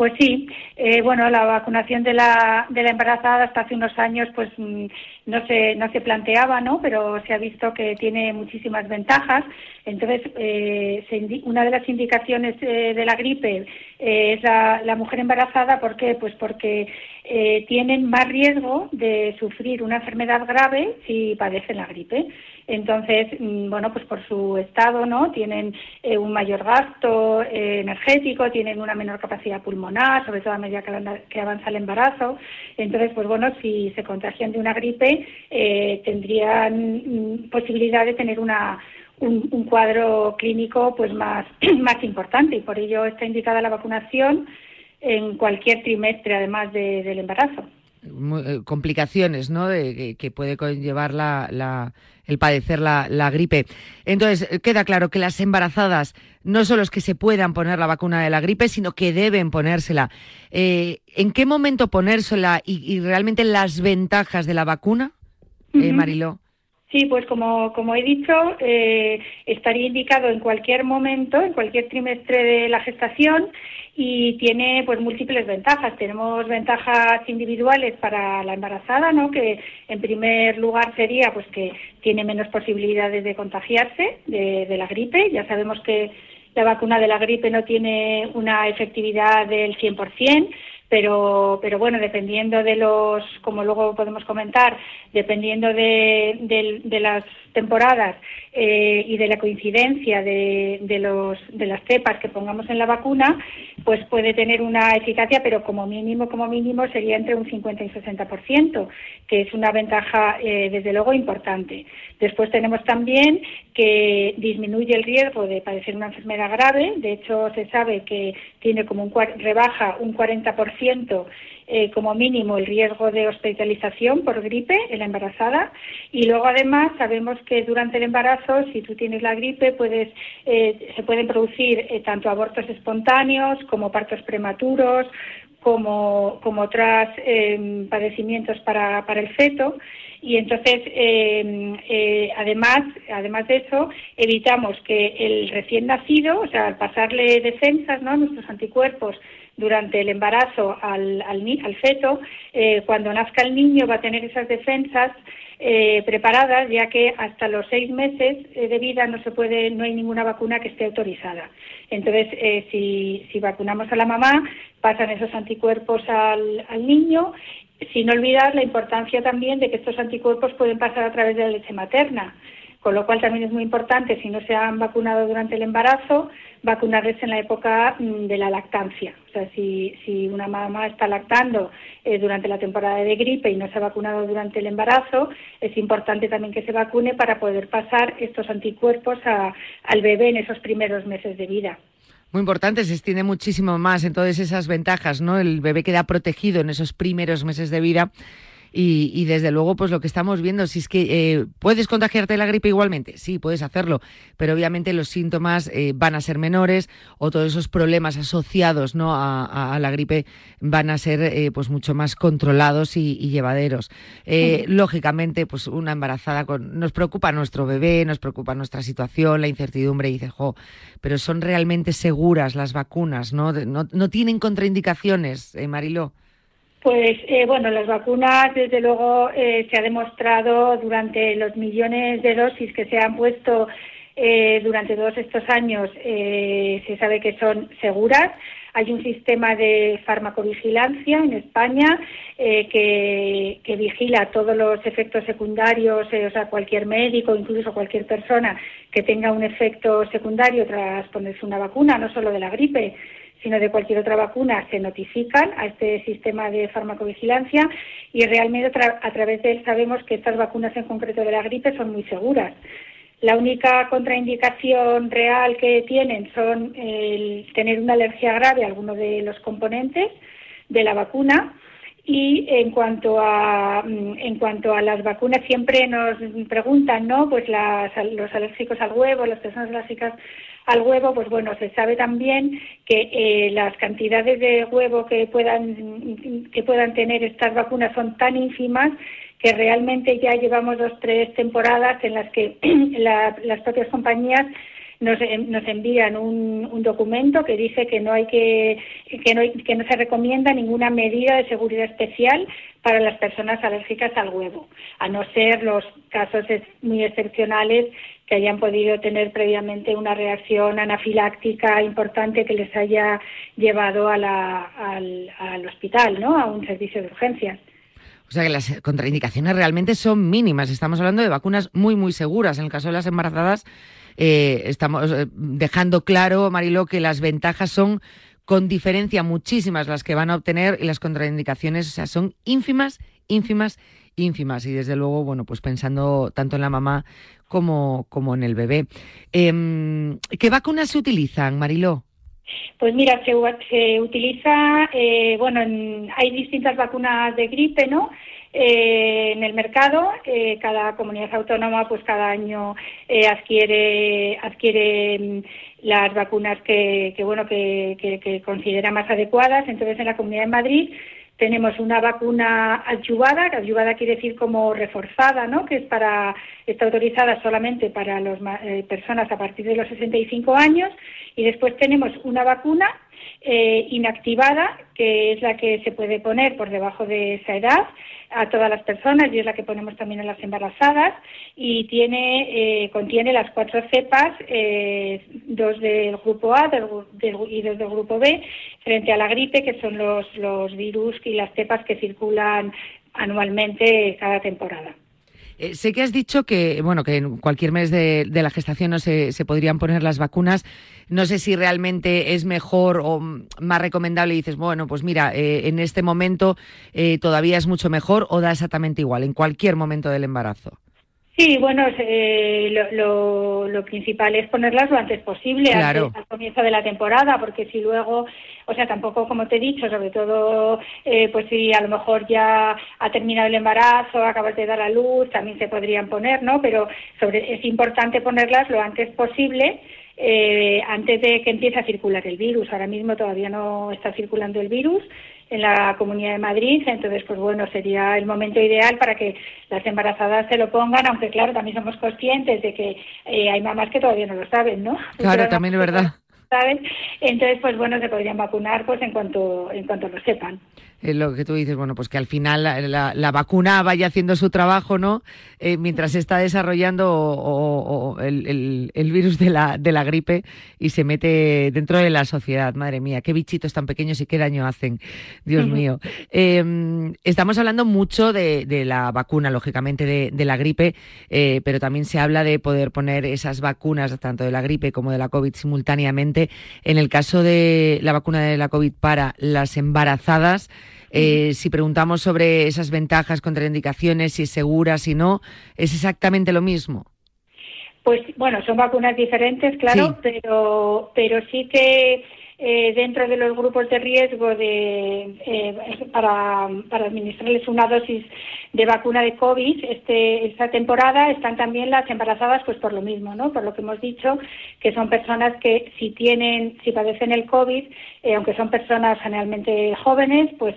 Pues sí, eh, bueno, la vacunación de la, de la embarazada hasta hace unos años pues mm, no se, no se planteaba, ¿no? Pero se ha visto que tiene muchísimas ventajas. Entonces, eh, una de las indicaciones eh, de la gripe es la, la, mujer embarazada. ¿Por qué? Pues porque tienen más riesgo de sufrir una enfermedad grave si padecen la gripe. Entonces, mm, bueno, pues por su estado, ¿no? Tienen eh, un mayor gasto eh, energético, tienen una menor capacidad pulmonar, sobre todo a medida que, avanza el embarazo. Entonces, pues bueno, si se contagian de una gripe, eh, tendrían mm, posibilidad de tener una un, cuadro clínico pues más, [CLEARS THROAT] más importante y por ello está indicada la vacunación en cualquier trimestre además del embarazo. complicaciones ¿no? De, que, puede conllevar la, el padecer la, gripe. Entonces, queda claro que las embarazadas no son los que se puedan poner la vacuna de la gripe, sino que deben ponérsela. Eh, ¿En qué momento ponérsela y, realmente las ventajas de la vacuna, eh, Mariló? Sí, pues como, como he dicho, eh, estaría indicado en cualquier momento, en cualquier trimestre de la gestación y tiene pues múltiples ventajas. Tenemos ventajas individuales para la embarazada, ¿no? Que en primer lugar sería pues que tiene menos posibilidades de contagiarse de, de la gripe. Ya sabemos que la vacuna de la gripe no tiene una efectividad del 100%, pero, pero bueno, dependiendo de los, como luego podemos comentar, dependiendo de, de, las temporadas eh, y de la coincidencia de, de, los, de las cepas que pongamos en la vacuna, pues puede tener una eficacia, pero como mínimo, como mínimo sería entre un 50 y 60%, que es una ventaja eh, desde luego importante. Después tenemos también que disminuye el riesgo de padecer una enfermedad grave. De hecho, se sabe que tiene como un rebaja un 40% eh, como mínimo el riesgo de hospitalización por gripe en la embarazada. Y luego además sabemos que durante el embarazo si tú tienes la gripe puedes eh, se pueden producir eh, tanto abortos espontáneos como partos prematuros como, como otros em, padecimientos para, para el feto. Y entonces em, además además de eso evitamos que el recién nacido o sea al pasarle defensas no nuestros anticuerpos durante el embarazo al, al, al feto, eh, cuando nazca el niño va a tener esas defensas eh, preparadas, ya que hasta los seis meses eh, de vida no se puede, no hay ninguna vacuna que esté autorizada. Entonces, si, si, vacunamos a la mamá, pasan esos anticuerpos al, al niño sin olvidar la importancia también de que estos anticuerpos pueden pasar a través de la leche materna con lo cual también es muy importante, si no se han vacunado durante el embarazo, vacunarles en la época mm, de la lactancia. O sea, si, si una mamá está lactando eh, durante la temporada de gripe y no se ha vacunado durante el embarazo, es importante también que se vacune para poder pasar estos anticuerpos al bebé en esos primeros meses de vida. Muy importante, se extiende muchísimo más en todas esas ventajas, ¿no? El bebé queda protegido en esos primeros meses de vida y, desde luego, pues lo que estamos viendo, si es que eh, puedes contagiarte la gripe igualmente, sí, puedes hacerlo, pero obviamente los síntomas eh, van a ser menores o todos esos problemas asociados ¿no? a, la gripe van a ser eh, pues mucho más controlados y, llevaderos. Lógicamente, pues una embarazada con, nos preocupa nuestro bebé, nos preocupa nuestra situación, la incertidumbre, y dices, jo, pero son realmente seguras las vacunas, ¿no? No, no tienen contraindicaciones, Mariló. Pues eh, bueno, las vacunas, desde luego, eh, se ha demostrado durante los millones de dosis que se han puesto eh, durante todos estos años, se sabe que son seguras. Hay un sistema de farmacovigilancia en España que, que, vigila todos los efectos secundarios, o sea, cualquier médico, incluso cualquier persona que tenga un efecto secundario tras ponerse una vacuna, no solo de la gripe, sino de cualquier otra vacuna, se notifican a este sistema de farmacovigilancia y realmente a través de él sabemos que estas vacunas en concreto de la gripe son muy seguras. La única contraindicación real que tienen son el tener una alergia grave a alguno de los componentes de la vacuna y en cuanto a en cuanto a las vacunas siempre nos preguntan no pues los alérgicos al huevo las personas alérgicas al huevo, pues bueno, se sabe también que eh, las cantidades de huevo que puedan, que puedan tener estas vacunas son tan ínfimas que realmente ya llevamos dos, tres temporadas en las que [CLEARS THROAT] las propias compañías nos, nos envían un, un, documento que dice que no hay que que no, que no se recomienda ninguna medida de seguridad especial para las personas alérgicas al huevo, a no ser los casos muy excepcionales que hayan podido tener previamente una reacción anafiláctica importante que les haya llevado a al, al hospital, ¿no? A un servicio de urgencias. O sea que las contraindicaciones realmente son mínimas. Estamos hablando de vacunas muy, muy seguras. En el caso de las embarazadas, eh, estamos eh, dejando claro, Mariló, que las ventajas son con diferencia muchísimas las que van a obtener y las contraindicaciones son ínfimas, ínfimas, ínfimas. Y desde luego, bueno, pues pensando tanto en la mamá como, como en el bebé. Em, ¿Qué vacunas se utilizan, Mariló? Pues mira, se, se utiliza, eh, bueno, hay distintas vacunas de gripe, ¿no? Eh, en el mercado, eh, cada comunidad autónoma, pues cada año adquiere adquiere mm, las vacunas que, que bueno que, que, que considera más adecuadas. Entonces, en la Comunidad de Madrid tenemos una vacuna adyuvada, que adyuvada quiere decir como reforzada, ¿no? que es para, está autorizada solamente para las eh, personas a partir de los 65 años. Y después tenemos una vacuna eh, inactivada, que es la que se puede poner por debajo de esa edad a todas las personas y es la que ponemos también en las embarazadas y tiene eh, contiene las cuatro cepas, eh, dos del grupo A y dos del grupo B, frente a la gripe, que son los, los virus y las cepas que circulan anualmente cada temporada. Eh, sé que has dicho que, bueno, que en cualquier mes de, la gestación no se, podrían poner las vacunas. No sé si realmente es mejor o más recomendable y dices, bueno, pues mira, eh, en este momento eh, todavía es mucho mejor o da exactamente igual, en cualquier momento del embarazo. Sí, bueno, eh, lo, lo, principal es ponerlas lo antes posible, al comienzo de la temporada, porque si luego, o sea, tampoco, como te he dicho, sobre todo, eh, pues si a lo mejor ya ha terminado el embarazo, acabas de dar a luz, también se podrían poner, ¿no? Pero sobre, es importante ponerlas lo antes posible, eh, antes de que empiece a circular el virus. Ahora mismo todavía no está circulando el virus en la Comunidad de Madrid, entonces pues bueno, sería el momento ideal para que las embarazadas se lo pongan, aunque claro, también somos conscientes de que eh, hay mamás que todavía no lo saben, ¿no? [LAUGHS] Claro, también es [LAUGHS] verdad. ¿Saben? Entonces, pues bueno, se podrían vacunar pues en cuanto en cuanto lo sepan lo que tú dices, bueno, pues que al final la, vacuna vaya haciendo su trabajo, ¿no? Eh, mientras se está desarrollando el, virus de la, de la gripe y se mete dentro de la sociedad. Madre mía, qué bichitos tan pequeños y qué daño hacen, Dios mío. Em, estamos hablando mucho de, la vacuna, lógicamente, de, la gripe, eh, pero también se habla de poder poner esas vacunas, tanto de la gripe como de la COVID, simultáneamente. En el caso de la vacuna de la COVID para las embarazadas, eh, si preguntamos sobre esas ventajas, contraindicaciones, si es segura, si no, ¿es exactamente lo mismo? Pues bueno, son vacunas diferentes, claro, pero pero sí que eh, dentro de los grupos de riesgo de, eh, para, para, administrarles una dosis de vacuna de COVID este, esta temporada están también las embarazadas, pues por lo mismo, ¿no? Por lo que hemos dicho, que son personas que si tienen, si padecen el COVID, eh, aunque son personas generalmente jóvenes, pues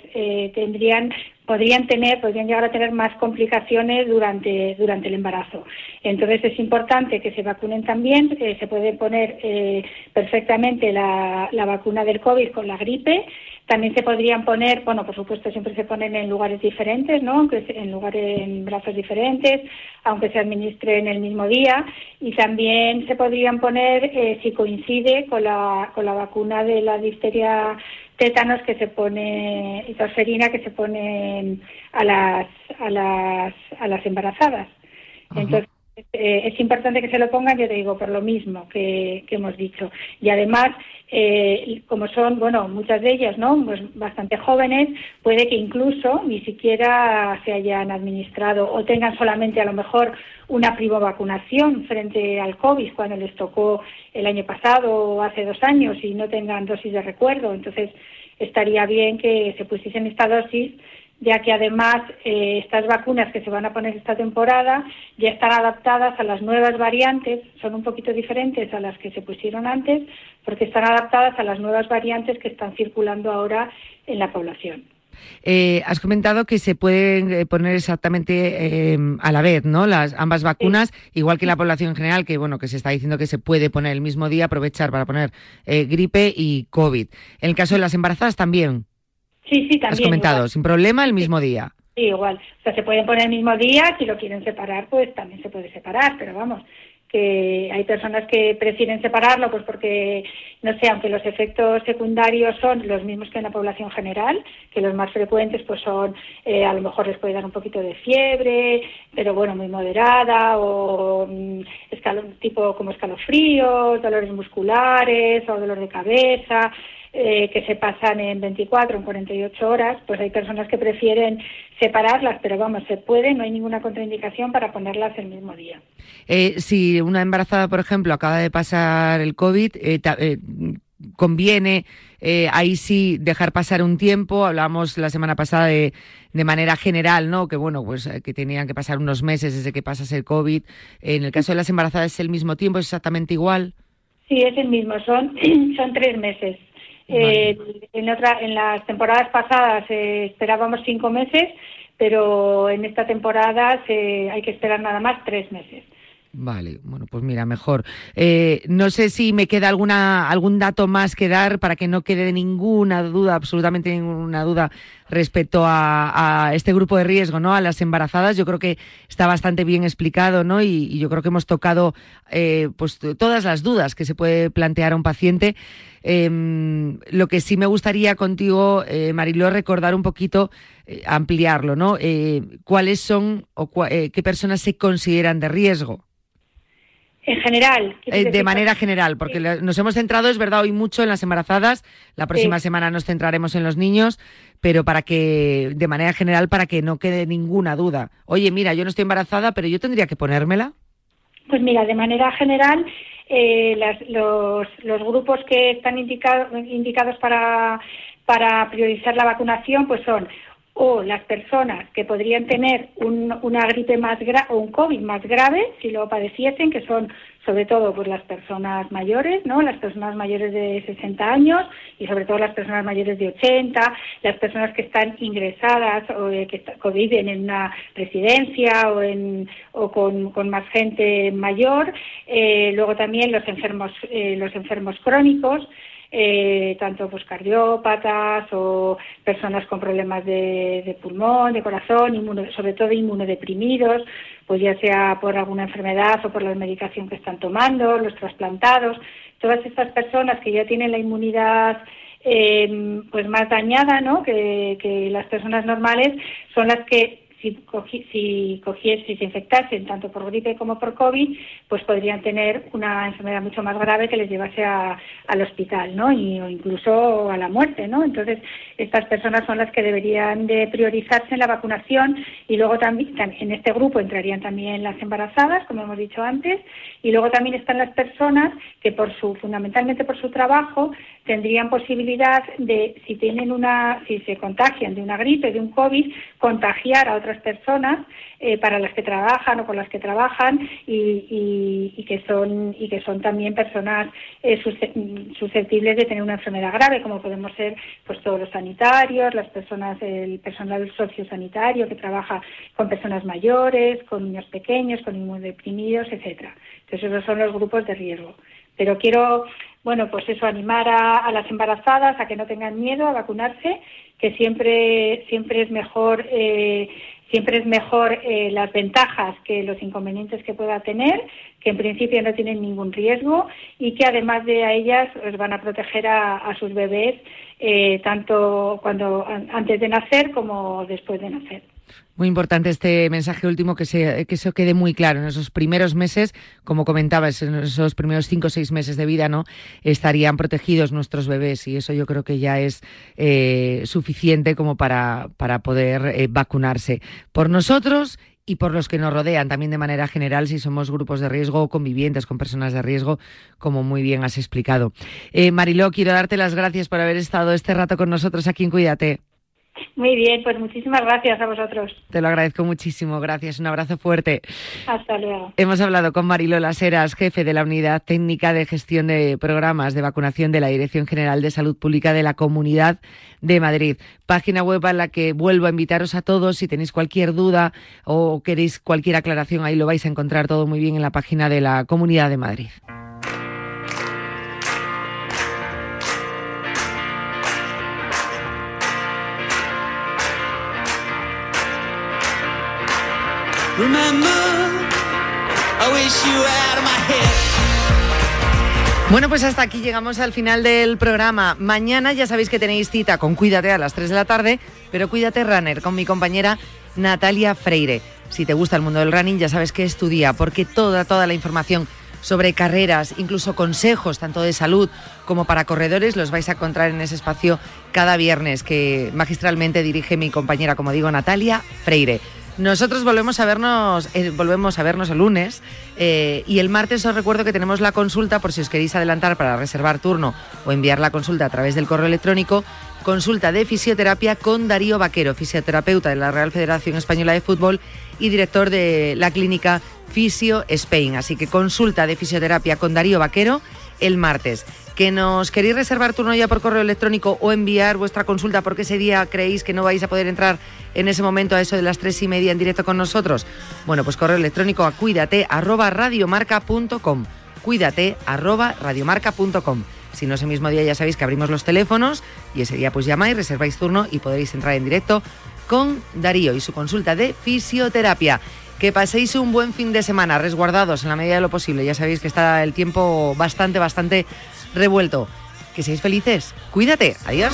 tendrían podrían tener, podrían llegar a tener más complicaciones durante, durante el embarazo. Entonces es importante que se vacunen también, se puede poner eh, perfectamente la, la vacuna del COVID con la gripe, también se podrían poner, bueno, por supuesto siempre se ponen en lugares diferentes, ¿no? En lugares, en brazos diferentes, aunque se administre en el mismo día. Y también se podrían poner, eh, si coincide, con la, con la vacuna de la difteria tétanos que se pone, y tosferina que se pone a las, a las, a las embarazadas. Entonces, eh, es importante que se lo pongan, yo te digo, por lo mismo que, hemos dicho. Y además, eh, como son, bueno, muchas de ellas, ¿no? Pues bastante jóvenes, puede que incluso ni siquiera se hayan administrado o tengan solamente a lo mejor una primo vacunación frente al COVID cuando les tocó el año pasado o hace dos años y no tengan dosis de recuerdo. Entonces, estaría bien que se pusiesen esta dosis ya que además eh, estas vacunas que se van a poner esta temporada ya están adaptadas a las nuevas variantes, son un poquito diferentes a las que se pusieron antes, porque están adaptadas a las nuevas variantes que están circulando ahora en la población. Eh, has comentado que se pueden eh, poner exactamente a la vez, ¿no? Las ambas vacunas, igual que la población en general, que bueno, que se está diciendo que se puede poner el mismo día, aprovechar para poner gripe y COVID. En el caso de las embarazadas también. Sí, sí, también. Has comentado, sin problema el mismo día. Sí, igual. O sea, se pueden poner el mismo día, si lo quieren separar, pues también se puede separar, pero vamos, que hay personas que prefieren separarlo, pues porque, no sé, aunque los efectos secundarios son los mismos que en la población general, que los más frecuentes pues son, eh, a lo mejor les puede dar un poquito de fiebre, pero bueno, muy moderada, o mm, tipo como escalofríos, dolores musculares o dolor de cabeza, eh, que se pasan en 24 o en 48 horas, pues hay personas que prefieren separarlas, pero vamos, se puede, no hay ninguna contraindicación para ponerlas el mismo día. Eh, si una embarazada, por ejemplo, acaba de pasar el COVID, eh, conviene ahí sí dejar pasar un tiempo. Hablamos la semana pasada de, de manera general, ¿no? Que bueno, pues que tenían que pasar unos meses desde que pasase el COVID. En el caso de las embarazadas es el mismo tiempo, es exactamente igual. Sí, es el mismo, son, [CLEARS THROAT] son tres meses. Eh, en, otra, en las temporadas pasadas eh, esperábamos cinco meses, pero en esta temporada hay que esperar nada más tres meses. Vale, bueno, pues mira, mejor. Eh, no sé si me queda alguna algún dato más que dar para que no quede ninguna duda, absolutamente ninguna duda respecto a, este grupo de riesgo, ¿no? A las embarazadas. Yo creo que está bastante bien explicado, ¿no? Y, yo creo que hemos tocado, eh, pues todas las dudas que se puede plantear a un paciente. Em, lo que sí me gustaría contigo, eh, Mariló, recordar un poquito, ampliarlo, ¿no? ¿Cuáles son o qué personas se consideran de riesgo? En general. Eh, de manera general, porque nos hemos centrado, es verdad, hoy mucho en las embarazadas. La próxima semana nos centraremos en los niños, pero para que, de manera general, para que no quede ninguna duda. Oye, mira, yo no estoy embarazada, pero yo tendría que ponérmela. Pues mira, de manera general, eh, los, los, grupos que están indicados para, para priorizar la vacunación, pues son o las personas que podrían tener una gripe más grave o un COVID más grave si lo padeciesen, que son sobre todo pues las personas mayores, ¿no? Las personas mayores de 60 años y sobre todo las personas mayores de 80, las personas que están ingresadas o eh, que, viven en una residencia o en o con, con más gente mayor, eh, luego también los enfermos eh, los enfermos crónicos eh, tanto pues cardiópatas o personas con problemas de, pulmón, de corazón, sobre todo inmunodeprimidos, pues ya sea por alguna enfermedad o por la medicación que están tomando, los trasplantados, todas estas personas que ya tienen la inmunidad eh, pues más dañada, ¿no? Que las personas normales son las que si, cogi, si cogiese, se infectasen tanto por gripe como por COVID, pues podrían tener una enfermedad mucho más grave que les llevase a, al hospital, ¿no? Y, o incluso a la muerte, ¿no? Entonces, estas personas son las que deberían de priorizarse en la vacunación y luego también en este grupo entrarían también las embarazadas, como hemos dicho antes, y luego también están las personas que por su fundamentalmente por su trabajo tendrían posibilidad de si tienen una si se contagian de una gripe, de un COVID, contagiar a otras personas eh, para las que trabajan o con las que trabajan y, y, que son y que son también personas eh, susceptibles de tener una enfermedad grave, como podemos ser pues todos los sanitarios, las personas, el personal sociosanitario que trabaja con personas mayores, con niños pequeños, con inmunodeprimidos, etcétera. Entonces esos son los grupos de riesgo. Pero quiero, bueno, pues eso, animar a, las embarazadas a que no tengan miedo a vacunarse, que siempre, siempre es mejor, eh, siempre es mejor eh, las ventajas que los inconvenientes que pueda tener, que en principio no tienen ningún riesgo y que además de a ellas pues, van a proteger a, sus bebés eh, tanto cuando antes de nacer como después de nacer. Muy importante este mensaje último, que, se, que eso quede muy claro. En esos primeros meses, como comentabas, en esos primeros cinco o seis meses de vida, ¿no? Estarían protegidos nuestros bebés y eso yo creo que ya es eh, suficiente como para, para poder eh, vacunarse. Por nosotros y por los que nos rodean, también de manera general, si somos grupos de riesgo o convivientes con personas de riesgo, como muy bien has explicado. Eh, Mariló, quiero darte las gracias por haber estado este rato con nosotros aquí en Cuídate. Muy bien, pues muchísimas gracias a vosotros. Te lo agradezco muchísimo, gracias, un abrazo fuerte. Hasta luego. Hemos hablado con Marilola Seras, jefe de la Unidad Técnica de Gestión de Programas de Vacunación de la Dirección General de Salud Pública de la Comunidad de Madrid. Página web a la que vuelvo a invitaros a todos, si tenéis cualquier duda o queréis cualquier aclaración, ahí lo vais a encontrar todo muy bien en la página de la Comunidad de Madrid. Bueno, pues hasta aquí llegamos al final del programa. Mañana ya sabéis que tenéis cita con Cuídate a las 3 de la tarde, pero Cuídate Runner con mi compañera Natalia Freire. Si te gusta el mundo del running, ya sabes que estudia, porque toda, toda la información sobre carreras, incluso consejos tanto de salud como para corredores, los vais a encontrar en ese espacio cada viernes que magistralmente dirige mi compañera, como digo, Natalia Freire. Nosotros volvemos a vernos, eh, volvemos a vernos el lunes eh, y el martes os recuerdo que tenemos la consulta por si os queréis adelantar para reservar turno o enviar la consulta a través del correo electrónico. Consulta de fisioterapia con Darío Vaquero, fisioterapeuta de la Real Federación Española de Fútbol y director de la clínica Fisio Spain. Así que consulta de fisioterapia con Darío Vaquero el martes que nos queréis reservar turno ya por correo electrónico o enviar vuestra consulta porque ese día creéis que no vais a poder entrar en ese momento a eso de las tres y media en directo con nosotros, bueno, pues correo electrónico a cuídate radiomarca.com. Cuídate arroba radiomarca.com. Si no, ese mismo día ya sabéis que abrimos los teléfonos y ese día pues llamáis, reserváis turno y podréis entrar en directo con Darío y su consulta de fisioterapia. Que paséis un buen fin de semana, resguardados en la medida de lo posible. Ya sabéis que está el tiempo bastante, bastante revuelto. Que seáis felices. Cuídate. Adiós.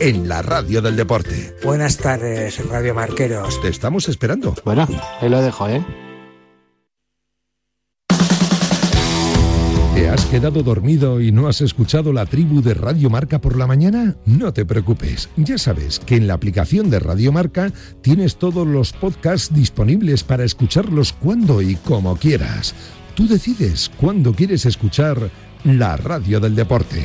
en la radio del deporte. Buenas tardes, Radio Marqueros. Te estamos esperando. Bueno, ahí lo dejo, ¿eh? ¿Te has quedado dormido y no has escuchado la tribu de Radio Marca por la mañana? No te preocupes, ya sabes que en la aplicación de Radio Marca tienes todos los podcasts disponibles para escucharlos cuando y como quieras. Tú decides cuándo quieres escuchar la radio del deporte.